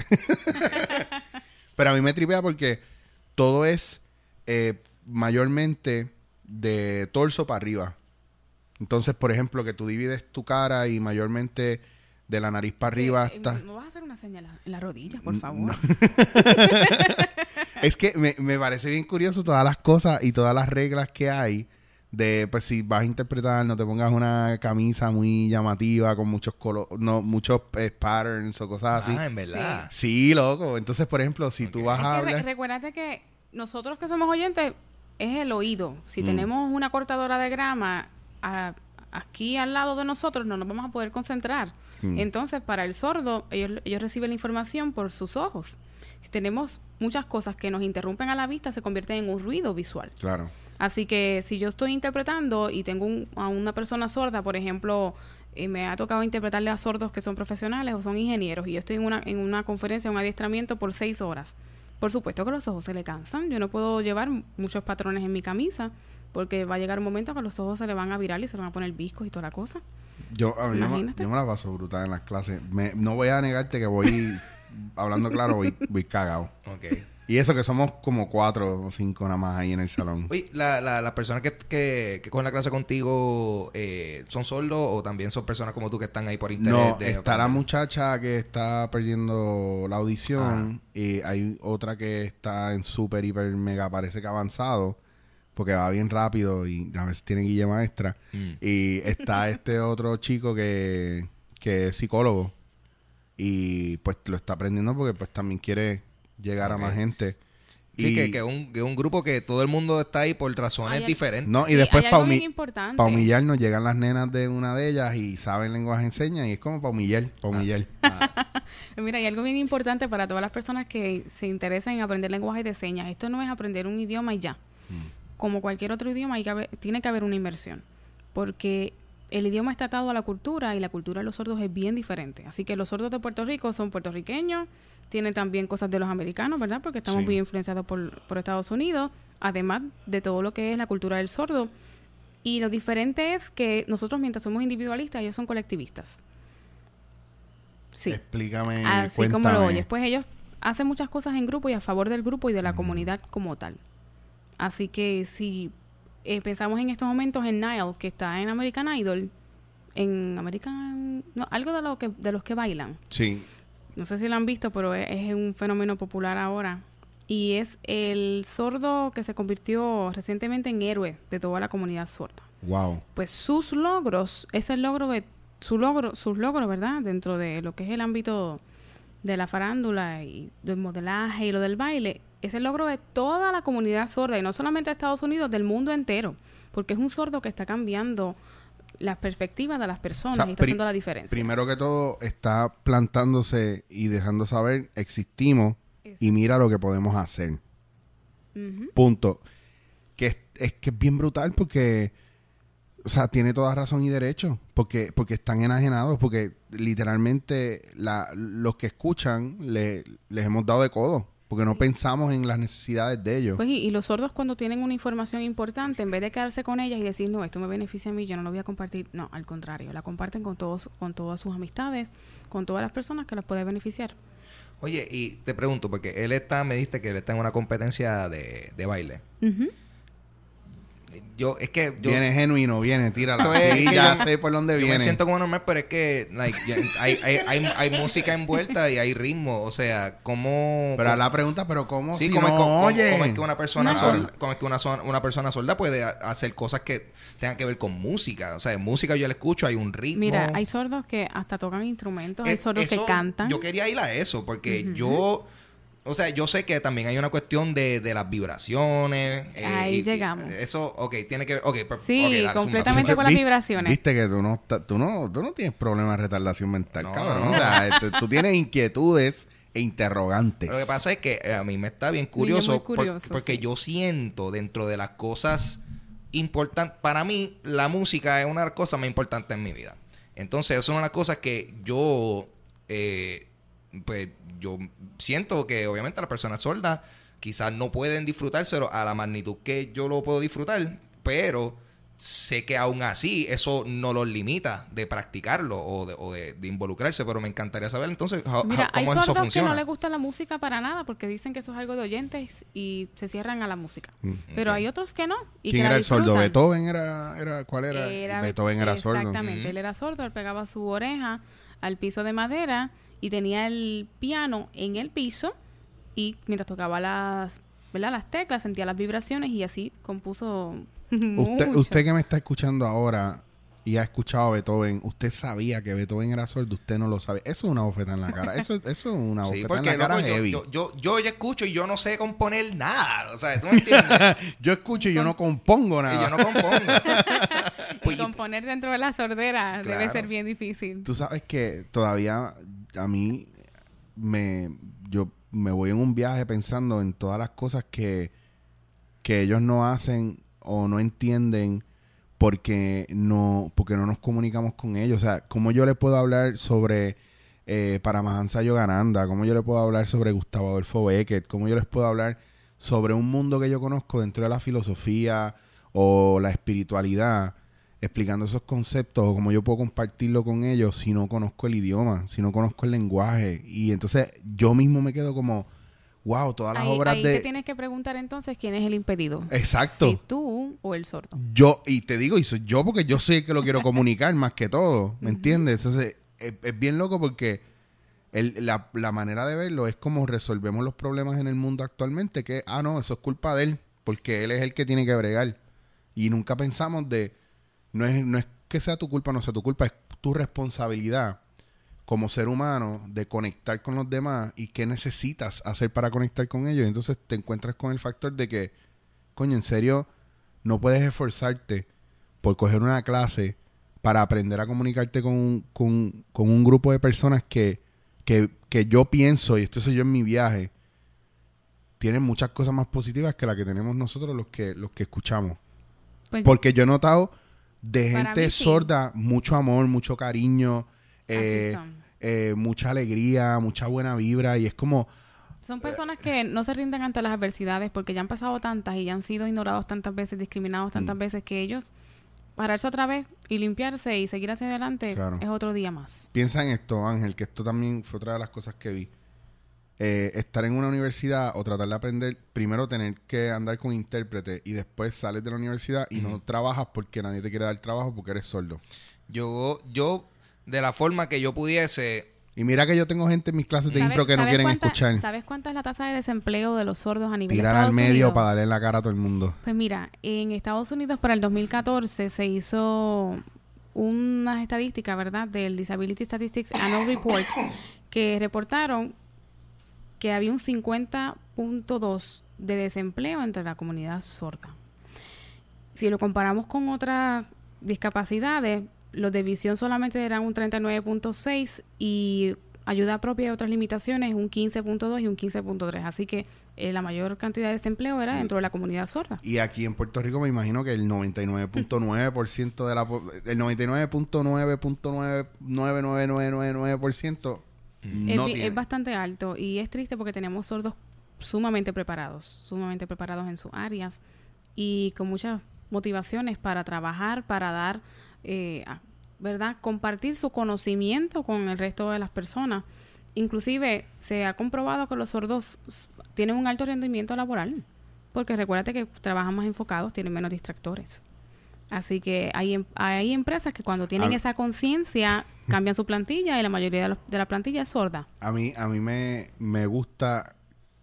Pero a mí me tripea porque todo es eh, mayormente de torso para arriba. Entonces, por ejemplo, que tú divides tu cara y mayormente de la nariz para arriba Eh, eh, está... ¿No vas a hacer una señal en la rodilla, por favor? Es que me, me parece bien curioso todas las cosas y todas las reglas que hay de, pues si vas a interpretar, no te pongas una camisa muy llamativa con muchos colores, no, muchos eh, patterns o cosas así. Ah, en verdad. Sí, loco. Entonces, por ejemplo, si tú vas Es a que re- hablar... recuérdate que nosotros que somos oyentes es el oído. Si Mm. tenemos una cortadora de grama a- aquí al lado de nosotros, no nos vamos a poder concentrar. Mm. Entonces, para el sordo, ellos, ellos reciben la información por sus ojos. Si tenemos muchas cosas que nos interrumpen a la vista, se convierten en un ruido visual. Claro. Así que si yo estoy interpretando y tengo un- a una persona sorda, por ejemplo, eh, me ha tocado interpretarle a sordos que son profesionales o son ingenieros y yo estoy en una, en una conferencia, un adiestramiento por seis horas. Por supuesto que los ojos se le cansan. Yo no puedo llevar muchos patrones en mi camisa porque va a llegar un momento que los ojos se le van a virar y se le van a poner viscos y toda la cosa. Yo, a mí yo, me, yo me la paso brutal en las clases. Me- no voy a negarte que voy, hablando claro, voy, voy cagado. Ok. Y eso que somos como cuatro o cinco nada más ahí en el salón. Oye, la, la, las personas que, que, que cogen la clase contigo eh, son sordos o también son personas como tú que están ahí por interés. No, de está la muchacha que está perdiendo la audición Ah. y hay otra que está en súper, hiper, mega, parece que avanzado porque va bien rápido y a veces tiene guilla maestra. Mm. Y está este otro chico que, que es psicólogo y pues lo está aprendiendo porque pues también quiere llegar a más gente. Sí, Y- que, que, un, que un grupo que todo el mundo está ahí por razones Hay diferentes. No, y Sí, después para importante. pa humillarnos llegan las nenas de una de ellas y saben lenguaje de señas y es como para humillar, para humillar. Mira, hay algo bien importante para todas las personas que se interesan en aprender lenguaje de señas. Esto no es aprender un idioma y ya. Como cualquier otro idioma, hay que haber- tiene que haber una inversión. Porque el idioma está atado a la cultura y la cultura de los sordos es bien diferente. Así que los sordos de Puerto Rico son puertorriqueños, tienen también cosas de los americanos, ¿verdad? Porque estamos Sí. muy influenciados por, por Estados Unidos, además de todo lo que es la cultura del sordo. Y lo diferente es que nosotros, mientras somos individualistas, ellos son colectivistas. Sí. Explícame, Así cuéntame. como lo oyes. Pues ellos hacen muchas cosas en grupo y a favor del grupo y de la comunidad como tal. Así que si eh, pensamos en estos momentos en Nile, que está en American Idol, en American... No, algo de, lo que, de los que bailan. Sí, No sé si lo han visto, pero es, es un fenómeno popular ahora. Y es el sordo que se convirtió recientemente en héroe de toda la comunidad sorda wow. pues sus logros, ese logro de su logro, sus logros, ¿verdad? Dentro de lo que es el ámbito de la farándula y del modelaje y lo del baile, es el logro de toda la comunidad sorda y no solamente de Estados Unidos, del mundo entero, porque es un sordo que está cambiando las perspectivas de las personas O sea, y está haciendo la diferencia. Primero que todo, está plantándose y dejando saber, existimos y mira lo que podemos hacer. Punto. Que es, es que es bien brutal porque, o sea, tiene toda razón y derecho. Porque, porque están enajenados, porque literalmente la, los que escuchan le- les hemos dado de codo. Porque no pensamos en las necesidades de ellos. Pues y, y los sordos cuando tienen una información importante, en vez de quedarse con ellas y decir, no, esto me beneficia a mí, yo no lo voy a compartir, no, al contrario, la comparten con todos, con todas sus amistades, con todas las personas que las puede beneficiar. Oye, y te pregunto, porque él está, me diste que él está en una competencia de, de baile. Ujú. Yo, es que yo... viene genuino, viene, tírala. Es Sí, ya yo- sé por dónde Yo viene. me siento como normal, pero es que like, ya- hay, hay, hay, hay música envuelta y hay ritmo. O sea, ¿cómo...? Pero a la pregunta, pero ¿cómo Sí, si ¿cómo, no es, cómo- oye? cómo es que una persona No. sorda, cómo es que una, una persona sorda puede hacer cosas que tengan que ver con música? O sea, en música yo la escucho, hay un ritmo. Mira, hay sordos que hasta tocan instrumentos, hay Eh, sordos que cantan. Yo quería ir a eso, porque yo... O sea, yo sé que también hay una cuestión de, de las vibraciones. eh, Ahí y- y llegamos. Eso, ok, tiene que ver... Ok, per- Sí, dale, completamente con las Vi- vibraciones. Viste que tú no, tú no, tú no tienes problemas de retardación mental, No, cabrón. no. O sea, este, tú tienes inquietudes e interrogantes. Lo que pasa es que eh, a mí me está bien curioso, por- curioso, porque sí. yo siento dentro de las cosas importantes, para mí la música es una de las cosas más importantes en mi vida. Entonces, eso es una de las cosas que yo, eh, pues, yo siento que obviamente las personas sordas quizás no pueden disfrutárselo a la magnitud que yo lo puedo disfrutar, pero sé que aún así eso no los limita de practicarlo o de, o de- de involucrarse, pero me encantaría saber entonces how- Mira, how- hay cómo eso sordos que funciona. no les gusta la música para nada porque dicen que eso es algo de oyentes y se cierran a la música. Mm. Pero hay otros que no. Y ¿Quién que era el sordo? ¿Beethoven era, era cuál era? Era- Beethoven era sordo. Exactamente, él era sordo, él pegaba su oreja al piso de madera y tenía el piano en el piso y mientras tocaba las, ¿verdad? las teclas sentía las vibraciones y así compuso Usted, mucho. usted que me está escuchando ahora y ha escuchado a Beethoven, usted sabía que Beethoven era sordo, usted no lo sabe. Eso es una bofeta en la cara. Eso, eso es una Sí, bofeta en la cara loco, yo, heavy. yo, yo, yo ya escucho y yo no sé componer nada. O sea, ¿tú me entiendes? Yo escucho y yo no compongo y nada. yo no compongo. Y Pues, componer dentro de la sordera debe ser bien difícil. Tú sabes que todavía a mí me yo me voy en un viaje pensando en todas las cosas que que ellos no hacen o no entienden porque no porque no nos comunicamos con ellos, o sea, cómo yo le puedo hablar sobre eh, Paramahansa Yogananda, cómo yo le puedo hablar sobre Gustavo Adolfo Beckett, cómo yo les puedo hablar sobre un mundo que yo conozco dentro de la filosofía o la espiritualidad, explicando esos conceptos o cómo yo puedo compartirlo con ellos si no conozco el idioma, si no conozco el lenguaje. Y entonces yo mismo me quedo como, wow, todas las Ahí, obras ahí de... te tienes que preguntar entonces quién es el impedido. Exacto. Si tú o el sordo. Yo, y te digo, y soy yo porque yo soy el que lo quiero comunicar más que todo, ¿me entiendes? Entonces, es, es bien loco porque el- la, la manera de verlo es como resolvemos los problemas en el mundo actualmente, que, ah, no, eso es culpa de él, porque él es el que tiene que bregar. Y nunca pensamos de, no es, no es que sea tu culpa, no sea tu culpa, es tu responsabilidad como ser humano de conectar con los demás y qué necesitas hacer para conectar con ellos. Entonces te encuentras con el factor de que, coño, en serio, no puedes esforzarte por coger una clase para aprender a comunicarte con, un- con, con un grupo de personas que, que, que yo pienso, y esto soy yo en mi viaje, tienen muchas cosas más positivas que las que tenemos nosotros los que, los que escuchamos. Pues, Porque yo he notado de Para gente mí sí. sorda mucho amor, mucho cariño, eh, eh, mucha alegría, mucha buena vibra, y es como... Son personas que no se rinden ante las adversidades porque ya han pasado tantas y ya han sido ignorados tantas veces, discriminados tantas Mm. veces que ellos pararse otra vez y limpiarse y seguir hacia adelante Claro. es otro día más. Piensa en esto, Ángel, que esto también fue otra de las cosas que vi. Eh, estar en una universidad o tratar de aprender, primero tener que andar con intérprete y después sales de la universidad y no trabajas porque nadie te quiere dar trabajo porque eres sordo. Yo, yo, de la forma que yo pudiese, Y mira que yo tengo gente en mis clases de ¿Sabes- impro que no quieren cuánta- escuchar. ¿Sabes cuánta es la tasa de desempleo de los sordos a nivel Tirar al medio Unidos? para darle en la cara a todo el mundo. Pues mira, en Estados Unidos para el 2014 se hizo unas estadísticas, ¿verdad? Del Disability Statistics Annual Report que reportaron que había un 50.2 de desempleo entre la comunidad sorda. Si lo comparamos con otras discapacidades, los de visión solamente eran un 39.6 y ayuda propia y otras limitaciones un 15.2 y un 15.3. Así que eh, la mayor cantidad de desempleo era dentro de la comunidad sorda. Y aquí en Puerto Rico me imagino que el 99.9% de la... El 99.9.99999% Es, no tiene. es bastante alto y es triste porque tenemos sordos sumamente preparados, sumamente preparados en sus áreas y con muchas motivaciones para trabajar, para dar, eh, ¿verdad? Compartir su conocimiento con el resto de las personas. Inclusive se ha comprobado que los sordos tienen un alto rendimiento laboral, porque recuérdate que trabajan más enfocados, tienen menos distractores. Así que hay, em- hay empresas que cuando tienen A- esa conciencia cambian su plantilla y la mayoría de, los- de la plantilla es sorda. A mí, a mí me, me gusta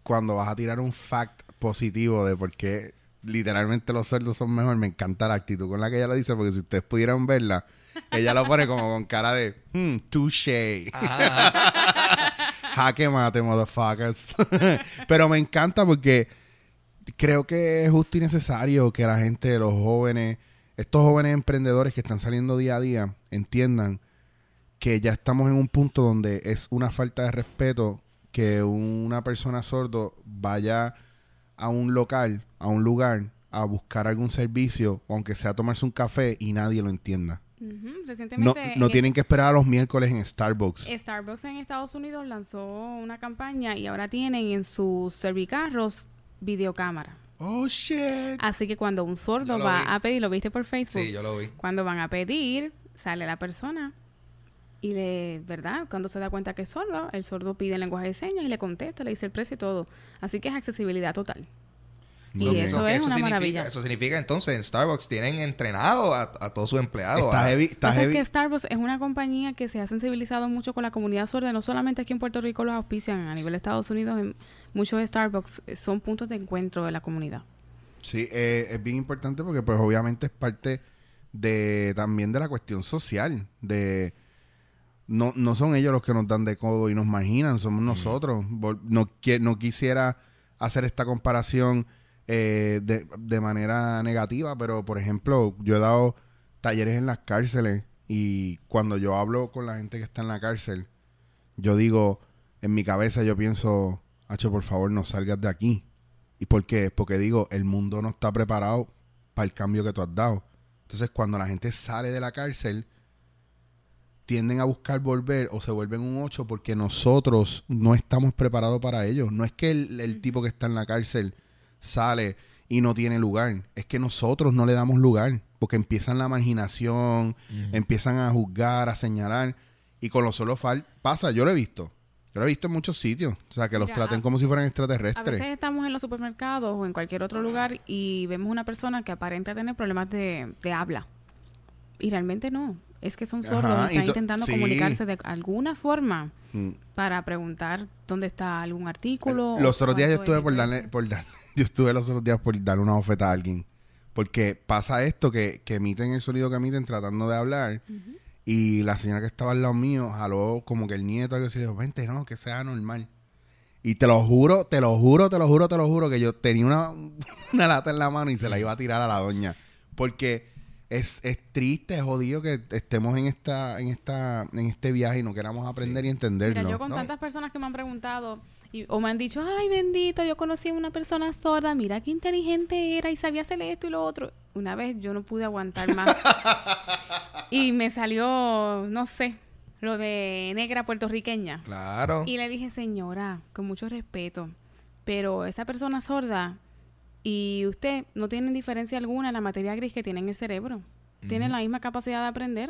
cuando vas a tirar un fact positivo de por qué literalmente los sordos son mejor. Me encanta la actitud con la que ella lo dice, porque si ustedes pudieran verla, ella lo pone como con cara de, hmm, touché. Jaque mate, motherfuckers. Pero me encanta porque creo que es justo y necesario que la gente, los jóvenes, estos jóvenes emprendedores que están saliendo día a día, entiendan que ya estamos en un punto donde es una falta de respeto que una persona sordo vaya a un local, a un lugar, a buscar algún servicio, aunque sea tomarse un café y nadie lo entienda. No, tienen que esperar a los miércoles en Starbucks. Starbucks en Estados Unidos lanzó una campaña y ahora tienen en sus servicarros videocámara. Oh, shit. Así que cuando un sordo va vi. a pedir, lo viste por Facebook, Sí, yo lo vi. cuando van a pedir, sale la persona y le, ¿verdad? Cuando se da cuenta que es sordo, el sordo pide el lenguaje de señas y le contesta, le dice el precio y todo. Así que es accesibilidad total. Y eso es una significa- maravilla. Eso significa entonces en Starbucks tienen entrenado a, a todos sus empleados. Está a- heavy, está que Starbucks es una compañía que se ha sensibilizado mucho con la comunidad sorda, no solamente aquí en Puerto Rico los auspician, a nivel de Estados Unidos, en muchos Starbucks son puntos de encuentro de la comunidad. Sí, eh, es bien importante porque pues obviamente es parte de también de la cuestión social, de no, no son ellos los que nos dan de codo y nos marginan, somos nosotros. No, no quisiera hacer esta comparación eh, de, de manera negativa, pero por ejemplo, yo he dado talleres en las cárceles y cuando yo hablo con la gente que está en la cárcel, yo digo, en mi cabeza yo pienso, Hacho, por favor, no salgas de aquí. ¿Y por qué? Porque digo, el mundo no está preparado para el cambio que tú has dado. Entonces, cuando la gente sale de la cárcel, tienden a buscar volver o se vuelven un 8 porque nosotros no estamos preparados para ello. No es que el, el tipo que está en la cárcel sale y no tiene lugar, es que nosotros no le damos lugar porque empiezan la marginación, empiezan a juzgar, a señalar y con los solo fal pasa, yo lo he visto. Yo lo he visto en muchos sitios, o sea, que los Mira, traten a- como si fueran A extraterrestres. veces estamos en los supermercados o en cualquier otro lugar y vemos una persona que aparenta tener problemas de, de habla. Y realmente no. Es que son sordos Ajá, están intentando sí. comunicarse de alguna forma Mm. para preguntar dónde está algún artículo. Los otros días yo estuve es por darle, por dar- yo estuve los otros días por darle una bofeta a alguien. Porque pasa esto que, que emiten el sonido que emiten tratando de hablar. Y la señora que estaba al lado mío jaló como que el nieto algo así le dijo, vente, no, que sea normal. Y te lo juro, te lo juro, te lo juro, te lo juro, que yo tenía una, una lata en la mano y se la iba a tirar a la doña. Porque es, es triste, es jodido que estemos en esta, en esta, en este viaje y no queramos aprender y entenderlo. Mira, yo con ¿no? tantas personas que me han preguntado y, o me han dicho, ay, bendito, yo conocí a una persona sorda, mira qué inteligente era y sabía hacer esto y lo otro. Una vez yo no pude aguantar más. y me salió, no sé, lo de negra puertorriqueña. Claro. Y le dije, señora, con mucho respeto, pero esa persona sorda y usted no tienen diferencia alguna en la materia gris que tiene en el cerebro. Tienen la misma capacidad de aprender.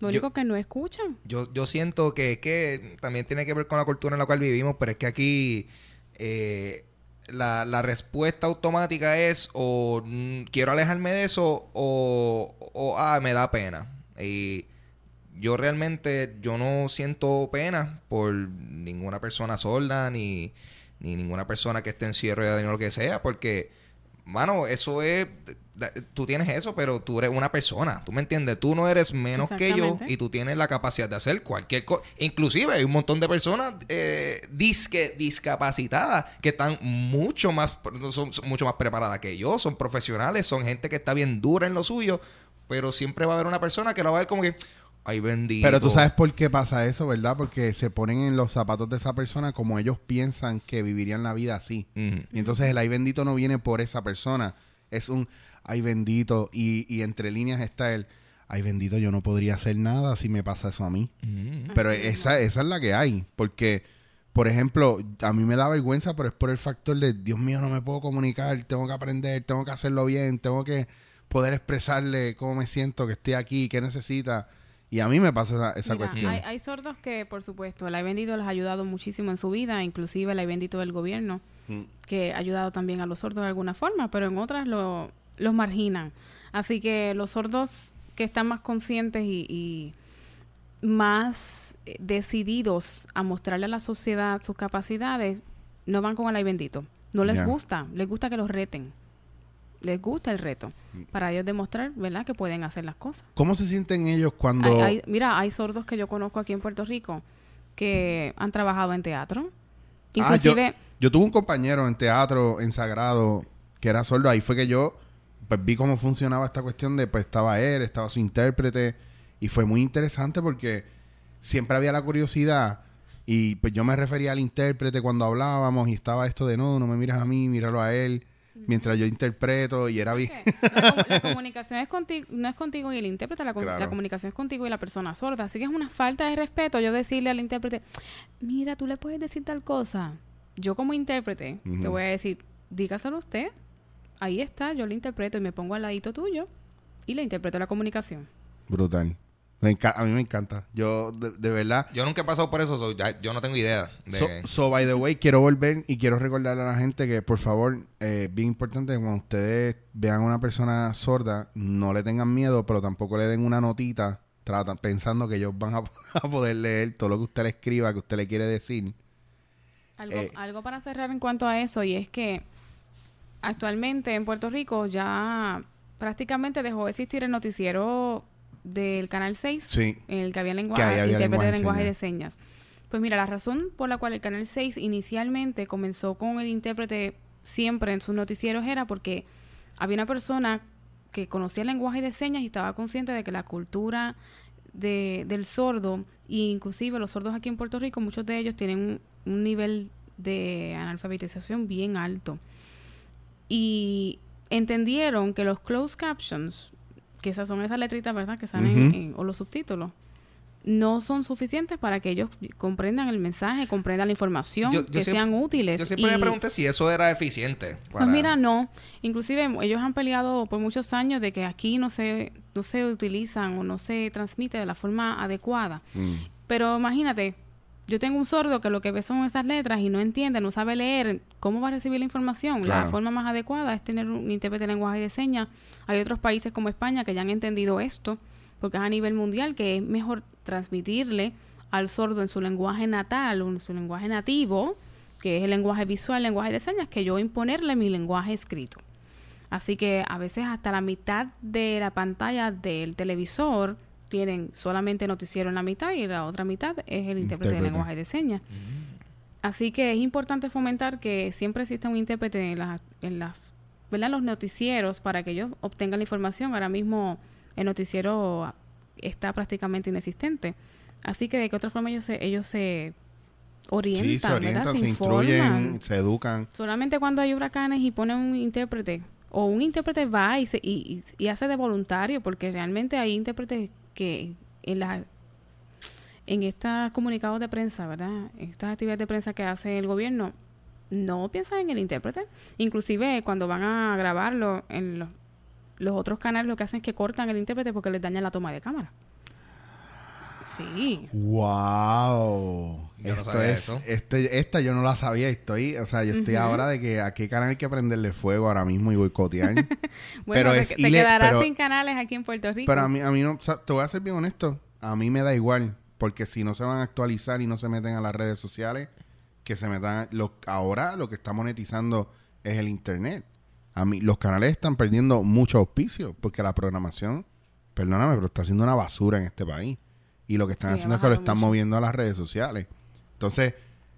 Lo Yo- único que no escuchan. Yo, yo siento que es que también tiene que ver con la cultura en la cual vivimos, pero es que aquí eh, la, la respuesta automática es o mm, quiero alejarme de eso o, o ah, me da pena. Y yo realmente yo no siento pena por ninguna persona sorda ni, ni ninguna persona que esté en cierre ni lo que sea, porque, mano, eso es... Tú tienes eso, pero tú eres una persona, ¿tú me entiendes? Tú no eres menos que yo y tú tienes la capacidad de hacer cualquier cosa. Inclusive hay un montón de personas eh, disque discapacitadas que están mucho más son, son mucho más preparadas que yo, son profesionales, son gente que está bien dura en lo suyo, pero siempre va a haber una persona que la va a ver como que ay bendito. Pero tú sabes por qué pasa eso, ¿verdad? Porque se ponen en los zapatos de esa persona como ellos piensan que vivirían la vida así. Y entonces el ay bendito no viene por esa persona. Es un ay bendito. Y, y entre líneas está el ay bendito, yo no podría hacer nada si me pasa eso a mí. Ujú. Pero esa, esa es la que hay. Porque, por ejemplo, a mí me da vergüenza, pero es por el factor de, Dios mío, no me puedo comunicar, tengo que aprender, tengo que hacerlo bien, tengo que poder expresarle cómo me siento, que estoy aquí, qué necesita. Y a mí me pasa esa, esa Mira, cuestión. Hay, hay sordos que, por supuesto, el Ay Bendito les ha ayudado muchísimo en su vida, inclusive el Ay Bendito del gobierno, Mm. que ha ayudado también a los sordos de alguna forma, pero en otras lo, los marginan. Así que los sordos que están más conscientes y, y más eh, decididos a mostrarle a la sociedad sus capacidades, no van con el Ay Bendito. No les gusta, les gusta que los reten. Les gusta el reto para ellos demostrar, ¿verdad?, que pueden hacer las cosas. ¿Cómo se sienten ellos cuando... Hay- hay- mira, hay sordos que yo conozco aquí en Puerto Rico que han trabajado en teatro. Ah, yo, Inclusive, yo tuve un compañero en teatro, en Sagrado, que era sordo. Ahí fue que yo pues, vi cómo funcionaba esta cuestión de, pues estaba él, estaba su intérprete. Y fue muy interesante porque siempre había la curiosidad. Y pues yo me refería al intérprete cuando hablábamos y estaba esto de no, no me miras a mí, míralo a él. Mientras yo interpreto y era bien... la, com- la comunicación es contigo, no es contigo y el intérprete, la, com- Claro. la comunicación es contigo y la persona sorda. Así que es una falta de respeto yo decirle al intérprete, mira, tú le puedes decir tal cosa. Yo como intérprete te voy a decir, dígaselo usted. Ahí está, yo le interpreto y me pongo al ladito tuyo y le interpreto la comunicación. Brutal. Me a mí me encanta. Yo, de, de verdad. Yo nunca he pasado por eso, so, ya- yo no tengo idea. De... So, so, by the way, quiero volver y quiero recordarle a la gente que, por favor, eh, bien importante que cuando ustedes vean a una persona sorda, no le tengan miedo, pero tampoco le den una notita tratan, pensando que ellos van a, a poder leer todo lo que usted le escriba, que usted le quiere decir. Algo, Eh. algo para cerrar en cuanto a eso, y es que actualmente en Puerto Rico ya prácticamente dejó de existir el noticiero del Canal 6, Sí. en el que había lenguaje, ahí había intérprete de lenguaje de de señas. Pues mira, la razón por la cual el Canal 6 inicialmente comenzó con el intérprete siempre en sus noticieros era porque había una persona que conocía el lenguaje de señas y estaba consciente de que la cultura de, del sordo, e inclusive los sordos aquí en Puerto Rico, muchos de ellos tienen un, un nivel de analfabetización bien alto. Y entendieron que los closed captions, que esas son esas letritas, ¿verdad? Que salen en- o los subtítulos, no son suficientes para que ellos comprendan el mensaje, comprendan la información, Yo- yo que siempre- sean útiles. Yo siempre Y- me pregunté si eso era eficiente. pues mira, no. Inclusive ellos han peleado por muchos años de que aquí no se, no se utilizan o no se transmite de la forma adecuada. Mm. Pero imagínate, yo tengo un sordo que lo que ve son esas letras y no entiende, no sabe leer, ¿cómo va a recibir la información? Claro. La forma más adecuada es tener un intérprete de lenguaje de señas. Hay otros países como España que ya han entendido esto, porque es a nivel mundial que es mejor transmitirle al sordo en su lenguaje natal o en su lenguaje nativo, que es el lenguaje visual, el lenguaje de señas, que yo imponerle mi lenguaje escrito. Así que a veces hasta la mitad de la pantalla del televisor tienen solamente noticiero en la mitad y la otra mitad es el intérprete de lenguaje de señas. Así que es importante fomentar que siempre exista un intérprete en, las en las, ¿verdad? los noticieros para que ellos obtengan la información. Ahora mismo el noticiero está prácticamente inexistente. Así que de qué otra forma ellos se, ellos se orientan, Sí, se orientan, se, instruyen, se educan. Solamente cuando hay huracanes y ponen un intérprete, o un intérprete va y, se, y, y- y hace de voluntario, porque realmente hay intérpretes que en la en estos comunicados de prensa, ¿verdad? Estas actividades de prensa que hace el gobierno, no piensan en el intérprete. Inclusive cuando van a grabarlo en los, los otros canales, lo que hacen es que cortan el intérprete porque les daña la toma de cámara. Sí. ¡Wow! Yo no Esto sabía es, eso. este, esta yo no la sabía. Estoy, o sea, yo estoy ahora de que a qué canal hay que prenderle fuego ahora mismo y boicotear. Bueno, Pero te, es te quedarás pero- sin canales aquí en Puerto Rico. Pero a mí, a mí no, o sea, te voy a ser bien honesto, a mí me da igual, porque si no se van a actualizar y no se meten a las redes sociales, que se metan, lo, ahora lo que está monetizando es el internet. A mí, los canales están perdiendo mucho auspicio, porque la programación, perdóname, pero está haciendo una basura en este país. Y lo que están Sí, haciendo es que lo están mucho. moviendo a las redes sociales. Entonces,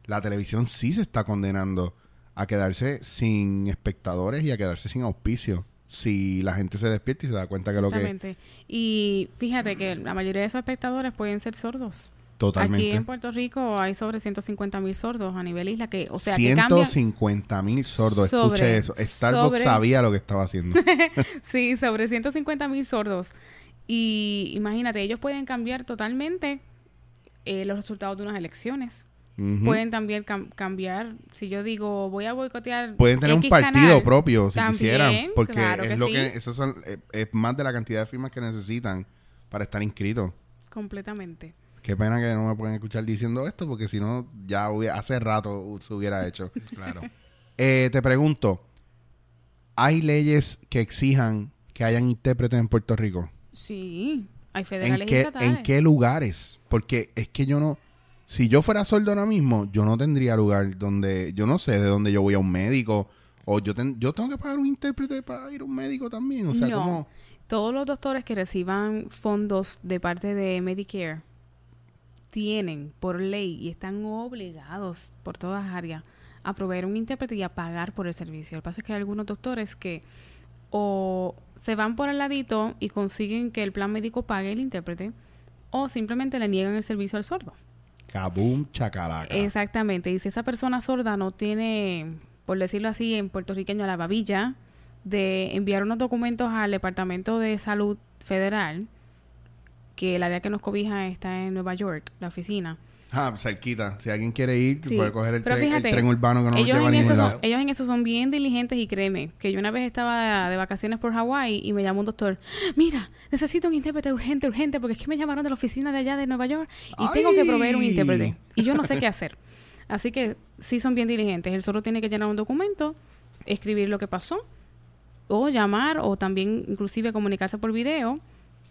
la televisión sí se está condenando a quedarse sin espectadores y a quedarse sin auspicio. Si la gente se despierta y se da cuenta que lo que. Y fíjate que la mayoría de esos espectadores pueden ser sordos. Totalmente. Aquí en Puerto Rico hay sobre 150 mil sordos a nivel isla que, o sea, que cambian. 150 mil sordos. Sobre- Escuche eso. Starbucks sobre- sabía lo que estaba haciendo. Sí, sobre 150 mil sordos. Y imagínate, ellos pueden cambiar totalmente eh, los resultados de unas elecciones. Pueden también cam- cambiar, si yo digo voy a boicotear. Pueden tener un partido canal, propio si También, quisieran. Porque claro es que lo sí. que. Esos son, eh, es más de la cantidad de firmas que necesitan para estar inscritos. Completamente. Qué pena que no me pueden escuchar diciendo esto, porque si no, ya hubiera- hace rato se hubiera hecho. Claro. Eh, te pregunto: ¿hay leyes que exijan que hayan intérpretes en Puerto Rico? Sí, hay ¿En federales y qué, estatales. ¿En qué lugares? Porque es que yo no... Si yo fuera sordo ahora mismo, yo no tendría lugar donde... Yo no sé de dónde yo voy a un médico. O yo, ten- yo tengo que pagar un intérprete para ir a un médico también. O sea, No. como... Todos los doctores que reciban fondos de parte de Medicare tienen por ley y están obligados por todas áreas a proveer un intérprete y a pagar por el servicio. Lo que pasa es que hay algunos doctores que o se van por el ladito y consiguen que el plan médico pague el intérprete o simplemente le niegan el servicio al sordo. Kaboom, chacalaca. Exactamente. Y si esa persona sorda no tiene, por decirlo así, en puertorriqueño, la babilla de enviar unos documentos al Departamento de Salud Federal, que el área que nos cobija está en Nueva York, la oficina, Ah, cerquita. Si alguien quiere ir, Sí, puede coger el pero tren, el fíjate, tren urbano que no ellos, en eso son, ellos en eso son bien diligentes y créeme, que yo una vez estaba de, de vacaciones por Hawái y me llamó un doctor, mira, necesito un intérprete urgente, urgente, porque es que me llamaron de la oficina de allá de Nueva York y tengo que proveer un intérprete. Y yo no sé qué hacer. Así que sí son bien diligentes. Él solo tiene que llenar un documento, escribir lo que pasó, o llamar, o también inclusive comunicarse por video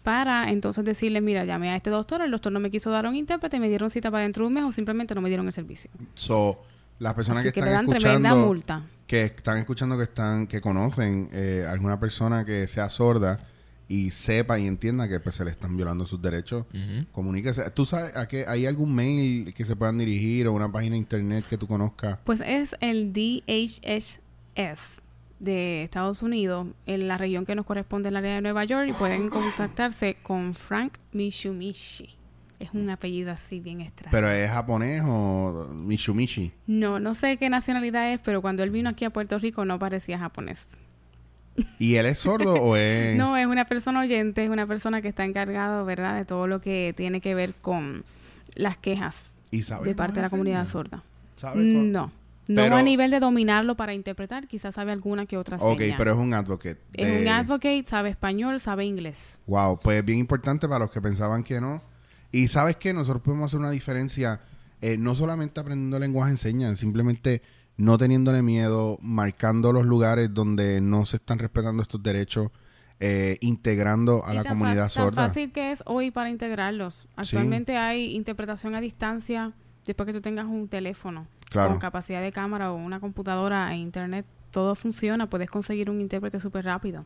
para entonces decirle, mira, llamé a este doctor, el doctor no me quiso dar un intérprete, me dieron cita para dentro de un mes o simplemente no me dieron el servicio. So, las personas Así que que están le dan tremenda escuchando, multa. que están escuchando, que están, que conocen eh, alguna persona que sea sorda y sepa y entienda que pues, se le están violando sus derechos, comuníquese. ¿Tú sabes a qué hay algún mail que se puedan dirigir o una página de internet que tú conozcas? Pues es el DHS de Estados Unidos, en la región que nos corresponde el área de Nueva York, y pueden contactarse con Frank Mishumishi. Es un apellido así bien extraño. Pero es japonés o Mishumishi. no, no sé qué nacionalidad es, pero cuando él vino aquí a Puerto Rico no parecía japonés. ¿Y él es sordo o es...? No, es una persona oyente, es una persona que está encargado, ¿verdad?, de todo lo que tiene que ver con las quejas ¿Y sabe de parte de la comunidad sorda. ¿Sabe No, no Pero- a nivel de dominarlo para interpretar, quizás sabe alguna que otra Ok, seña. pero es un advocate. Es un advocate, sabe español, sabe inglés. Wow, pues bien importante para los que pensaban que no. Y sabes que nosotros podemos hacer una diferencia, eh, no solamente aprendiendo lenguaje en señas, simplemente no teniéndole miedo, marcando los lugares donde no se están respetando estos derechos, eh, integrando a Y la tan comunidad tan sorda. fácil que es hoy para integrarlos. Actualmente hay interpretación a distancia después que tú tengas un teléfono Claro. con capacidad de cámara o una computadora e internet. Todo funciona, puedes conseguir un intérprete súper rápido.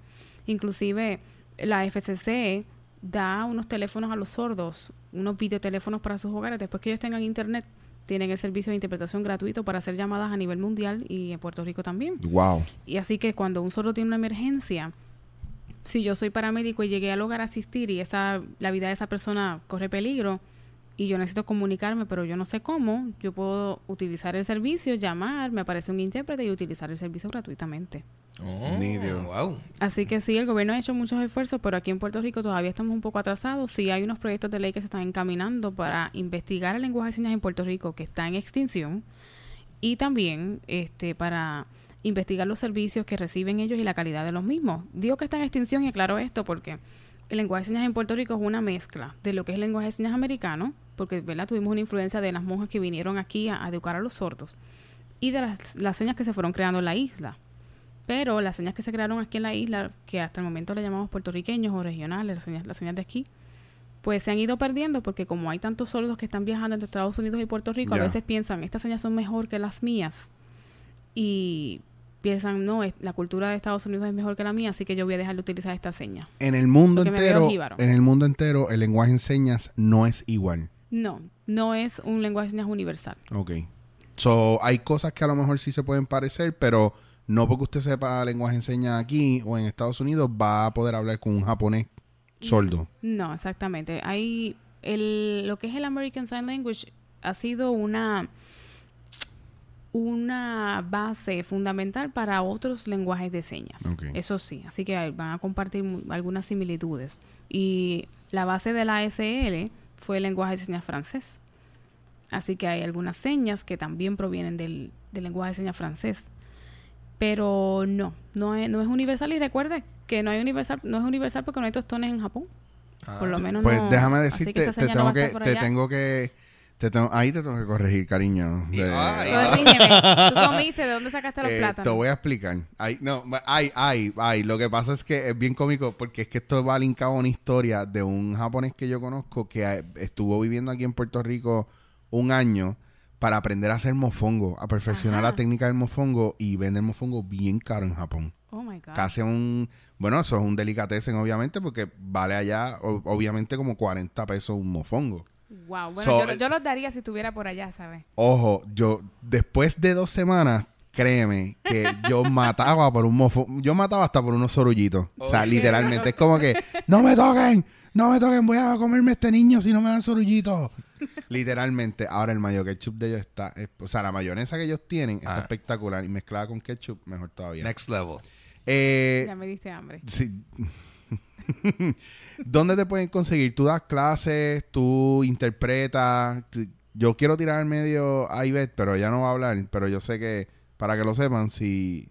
Inclusive la FCC da unos teléfonos a los sordos, unos videoteléfonos para sus hogares. Después que ellos tengan internet, tienen el servicio de interpretación gratuito para hacer llamadas a nivel mundial y en Puerto Rico también. Wow. Y así que cuando un sordo tiene una emergencia, si yo soy paramédico y llegué al hogar a asistir y esa, la vida de esa persona corre peligro y yo necesito comunicarme, pero yo no sé cómo, yo puedo utilizar el servicio, llamar, me aparece un intérprete y utilizar el servicio gratuitamente. Oh. Wow. Así que sí, el gobierno ha hecho muchos esfuerzos, pero aquí en Puerto Rico todavía estamos un poco atrasados. Sí hay unos proyectos de ley que se están encaminando para investigar el lenguaje de señas en Puerto Rico, que está en extinción, y también este para investigar los servicios que reciben ellos y la calidad de los mismos. Digo que está en extinción y aclaro esto porque el lenguaje de señas en Puerto Rico es una mezcla de lo que es el lenguaje de señas americano, porque ¿verdad? tuvimos una influencia de las monjas que vinieron aquí a, a educar a los sordos, y de las, las señas que se fueron creando en la isla. Pero las señas que se crearon aquí en la isla, que hasta el momento le llamamos puertorriqueños o regionales, las señas, las señas de aquí, pues se han ido perdiendo porque como hay tantos sordos que están viajando entre Estados Unidos y Puerto Rico, a veces piensan, estas señas son mejor que las mías. Y piensan, no, es- la cultura de Estados Unidos es mejor que la mía, así que yo voy a dejar de utilizar esta seña. En el mundo Porque entero, en el mundo entero, el lenguaje en señas no es igual. No, no es un lenguaje de señas universal. Ok. So, hay cosas que a lo mejor sí se pueden parecer, pero no porque usted sepa lenguaje en señas aquí o en Estados Unidos va a poder hablar con un japonés sordo. No, exactamente. Hay el, lo que es el American Sign Language ha sido una una base fundamental para otros lenguajes de señas. Eso sí, así que van a compartir algunas similitudes. Y la base de la ASL fue el lenguaje de señas francés. Así que hay algunas señas que también provienen del, del lenguaje de señas francés. Pero no, no es, no es universal. Y recuerde que no hay universal, no es universal porque no hay tostones en Japón. Por lo menos Pues no. déjame decirte, te no que, tengo que, te tengo, ahí te tengo que corregir, cariño. De- ay, Corrígeme, tú comiste, ¿de dónde sacaste los Eh, plátanos? te voy a explicar. Ay, no, ay, ay, ay. Lo que pasa es que es bien cómico porque es que esto va linkado a una historia de un japonés que yo conozco que eh, estuvo viviendo aquí en Puerto Rico un año para aprender a hacer mofongo, a perfeccionar Ajá. la técnica del mofongo y vender mofongo bien caro en Japón. Oh my God. Casi un, bueno, eso es un delicatessen obviamente porque vale allá o- obviamente como 40 pesos un mofongo. Wow. Bueno, So, yo, los daría si estuviera por allá, ¿sabes? Ojo, yo después de dos semanas, créeme que yo mataba por un mofo, yo mataba hasta por unos sorullitos. O sea, literalmente es como que no me toquen, no me toquen, voy a comerme este niño si no me dan sorullitos. literalmente, ahora el mayo ketchup de ellos está, es- o sea, la mayonesa que ellos tienen está Ah. espectacular y mezclada con ketchup mejor todavía. Next level. Eh, Ya me diste hambre. Sí. ¿Dónde te pueden conseguir? ¿Tú das clases? ¿Tú interpretas? ¿Tú- yo quiero tirar al medio a Ivette, pero ella no va a hablar. Pero yo sé que, para que lo sepan, si,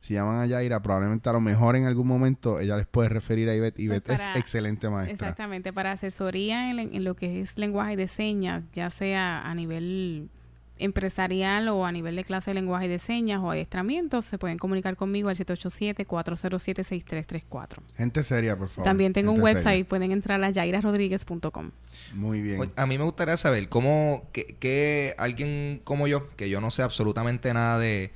si llaman a Yaira, probablemente a lo mejor en algún momento ella les puede referir a Ivette. Ivette Pues para- es excelente maestra. Exactamente, para asesoría en, en lo que es lenguaje de señas, ya sea a nivel empresarial o a nivel de clase de lenguaje de señas o adiestramiento, se pueden comunicar conmigo al 787-407-6334. Gente seria, por favor. También tengo un website, seria. pueden entrar a yairarodríguez.com. Muy bien. Oye, A mí me gustaría saber cómo que, que alguien como yo, que yo no sé absolutamente nada de,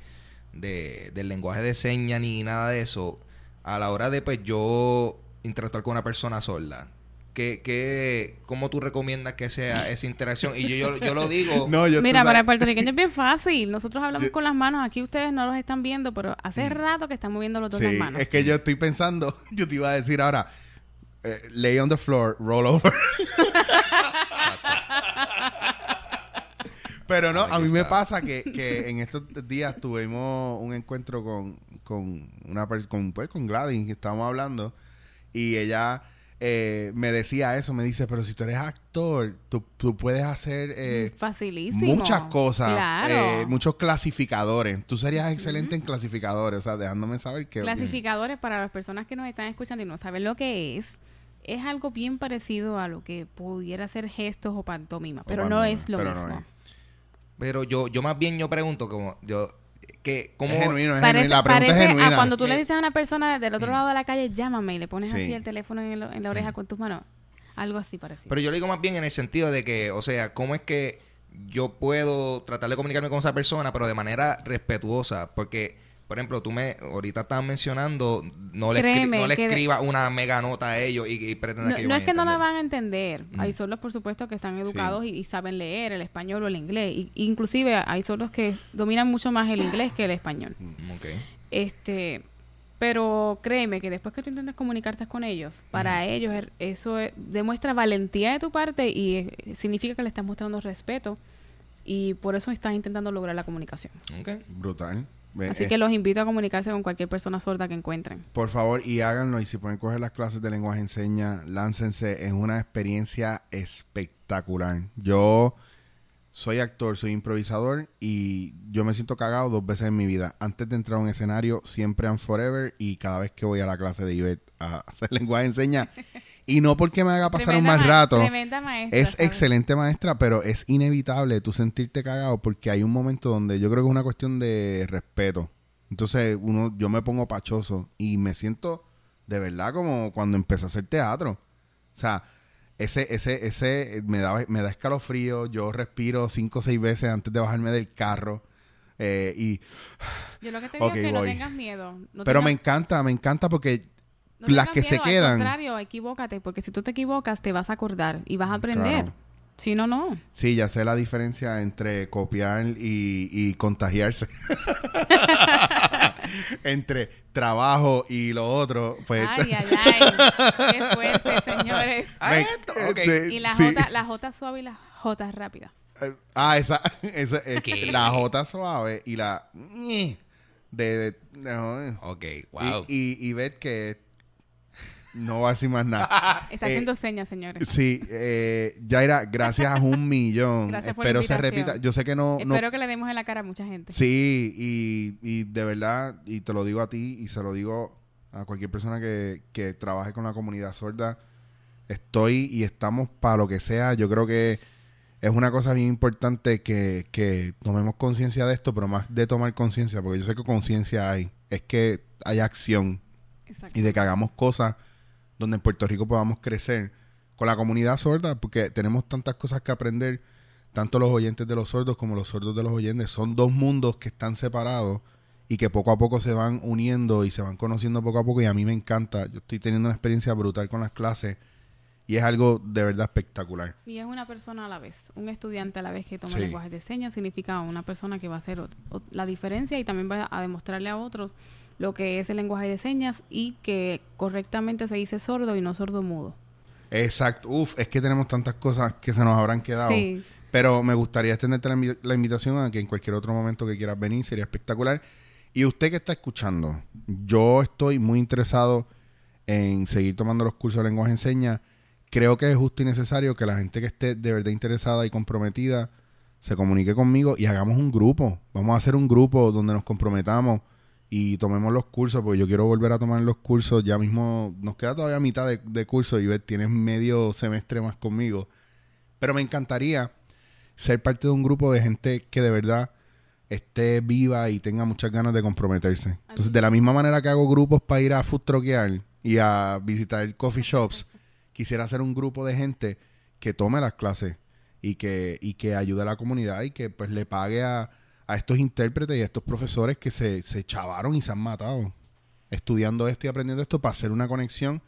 de- del lenguaje de señas ni nada de eso, a la hora de pues yo interactuar con una persona sorda, ¿qué, qué, ¿cómo tú recomiendas que sea esa interacción? Y yo, yo, yo lo digo... no, yo Mira, para el puertorriqueño es bien fácil. Nosotros hablamos Yo- con las manos. Aquí ustedes no los están viendo, pero hace rato que están moviendo los dos las manos. es que yo estoy pensando, yo te iba a decir ahora, eh, lay on the floor, roll over. Pero no, a mí me pasa que, que en estos días tuvimos un encuentro con, con una persona, con, pues, con Gladys, que estábamos hablando, y ella eh, me decía eso, me dice, pero si tú eres actor, tú, tú puedes hacer eh, Facilísimo. muchas cosas, Claro. eh, muchos clasificadores. Tú serías excelente en clasificadores, o sea, dejándome saber que... Clasificadores para las personas que nos están escuchando y no saben lo que es, es algo bien parecido a lo que pudiera ser gestos o pantomima, pero no pantomima, es lo no mismo. es. Pero yo, yo más bien yo pregunto como yo que como Es genuino, es Parece, genuino. La pregunta parece es genuina. a cuando tú le dices a una persona del otro lado de la calle, llámame y le pones Sí. así el teléfono en, el- en la oreja con tus manos. Algo así parecido. Pero yo lo digo más bien en el sentido de que, o sea, ¿cómo es que yo puedo tratar de comunicarme con esa persona, pero de manera respetuosa? Porque, por ejemplo, tú me, ahorita estabas mencionando, no le, escri- Créeme no le que de- escriba una mega nota a ellos y, y pretenda No, que ellos no es que a no la entender. van a entender. Mm. Hay sordos, por supuesto, que están educados y, y saben leer el español o el inglés. Y, inclusive hay sordos que dominan mucho más el inglés que el español. Mm, ok. Este, pero créeme que después que tú intentas comunicarte con ellos, para ellos er- eso es- demuestra valentía de tu parte y eh, significa que le estás mostrando respeto y por eso estás intentando lograr la comunicación. Ok. Brutal. Así eh, que los invito a comunicarse con cualquier persona sorda que encuentren. Por favor, y háganlo. Y si pueden coger las clases de lenguaje enseña, láncense. Es una experiencia espectacular. Yo soy actor, soy improvisador y yo me siento cagado dos veces en mi vida. Antes de entrar a un escenario, siempre and forever. Y cada vez que voy a la clase de Ivette a hacer lenguaje enseña. Y no porque me haga pasar un mal ma- rato. Tremenda maestra. Es ¿sabes? excelente maestra, pero es inevitable tú sentirte cagado porque hay un momento donde yo creo que es una cuestión de respeto. Entonces, uno, yo me pongo pachoso y me siento de verdad como cuando empecé a hacer teatro. O sea, ese, ese, ese me da, me da escalofrío. Yo respiro cinco o seis veces antes de bajarme del carro. eh, y, Yo lo que te digo Ok, es que no tengas miedo. no pero tengas- me encanta, me encanta porque no las que se miedo, Al quedan. contrario, equivócate, porque si tú te equivocas, te vas a acordar y vas a aprender. Claro. Si no, no. Sí, ya sé la diferencia entre copiar y, y contagiarse. entre trabajo y lo otro, pues... Ay, ay, ay. Qué fuerte, señores. Ah, me- esto, ok. de- Y la sí. J, la J suave y la J rápida. Eh, Ah, esa, esa eh, ¿Qué? la J suave y la de, de- no, Ok, wow. y, y, y ver que no va a decir más nada. Está Eh, haciendo señas, señores. Sí, eh, Jaira, gracias a un millón. Gracias por la Espero se invitación. repita. Yo sé que no, no Espero que le demos en la cara a mucha gente. Sí, y, y de verdad, y te lo digo a ti y se lo digo a cualquier persona que, que trabaje con la comunidad sorda, estoy y estamos para lo que sea. Yo creo que es una cosa bien importante que, que tomemos conciencia de esto, pero más de tomar conciencia, porque yo sé que conciencia hay, es que hay acción Exacto. y de que hagamos cosas donde en Puerto Rico podamos crecer con la comunidad sorda, porque tenemos tantas cosas que aprender, tanto los oyentes de los sordos como los sordos de los oyentes. Son dos mundos que están separados y que poco a poco se van uniendo y se van conociendo poco a poco y a mí me encanta. Yo estoy teniendo una experiencia brutal con las clases y es algo de verdad espectacular. Y es una persona a la vez, un estudiante a la vez que toma Sí. lenguaje de señas, significa una persona que va a hacer la diferencia y también va a demostrarle a otros lo que es el lenguaje de señas y que correctamente se dice sordo y no sordo mudo. Exacto. Uf, es que tenemos tantas cosas que se nos habrán quedado. Sí. Pero me gustaría extenderte la, invi- la invitación a que en cualquier otro momento que quieras venir sería espectacular. Y usted que está escuchando, yo estoy muy interesado en seguir tomando los cursos de lenguaje enseña. Creo que es justo y necesario que la gente que esté de verdad interesada y comprometida se comunique conmigo y hagamos un grupo. Vamos a hacer un grupo donde nos comprometamos y tomemos los cursos, porque yo quiero volver a tomar los cursos. Ya mismo nos queda todavía mitad de, curso y tienes medio semestre más conmigo. Pero me encantaría ser parte de un grupo de gente que de verdad esté viva y tenga muchas ganas de comprometerse. Entonces, de la misma manera que hago grupos para ir a food y a visitar coffee shops, quisiera hacer un grupo de gente que tome las clases y que, y que ayude a la comunidad y que pues le pague a, a estos intérpretes y a estos profesores que se, se chavaron y se han matado estudiando esto y aprendiendo esto para hacer una conexión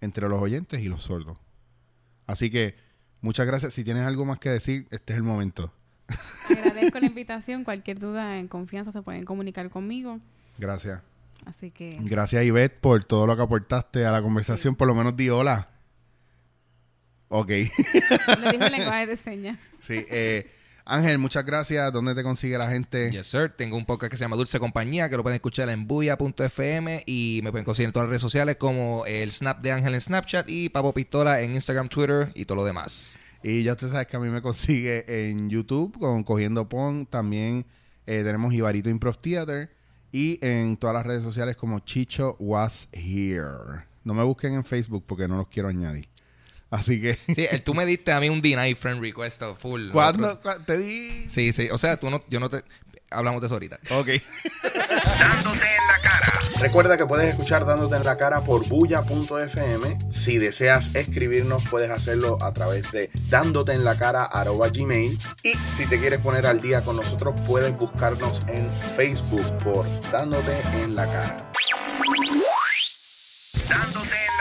entre los oyentes y los sordos. Así que muchas gracias. Si tienes algo más que decir, este es el momento. Agradezco la invitación. Cualquier duda en confianza se pueden comunicar conmigo. Gracias. Así que Gracias, Ivette, por todo lo que aportaste a la conversación. Por lo menos di hola. Ok. lo dijo en lenguaje de señas. sí. eh, Ángel, muchas gracias. ¿Dónde te consigue la gente? Yes, sir. Tengo un podcast que se llama Dulce Compañía, que lo pueden escuchar en buya.fm y me pueden conseguir en todas las redes sociales como el Snap de Ángel en Snapchat y Papo Pistola en Instagram, Twitter y todo lo demás. Y ya usted sabes que a mí me consigue en YouTube con Cogiendo Pon. También eh, tenemos Ibarito Improv Theater. Y en todas las redes sociales como Chicho Was Here. No me busquen en Facebook porque no los quiero añadir. Así que... Sí, el, tú me diste a mí un deny friend request full. ¿Cuándo? Otro- Te di... Sí, sí. O sea, tú no, yo no te... Hablamos de eso ahorita. Ok. Dándote en la cara. Recuerda que puedes escuchar Dándote en la cara por bulla.fm. Si deseas escribirnos, puedes hacerlo a través de dándote en la cara gmail. Y si te quieres poner al día con nosotros, puedes buscarnos en Facebook por Dándote en la cara. Dándote en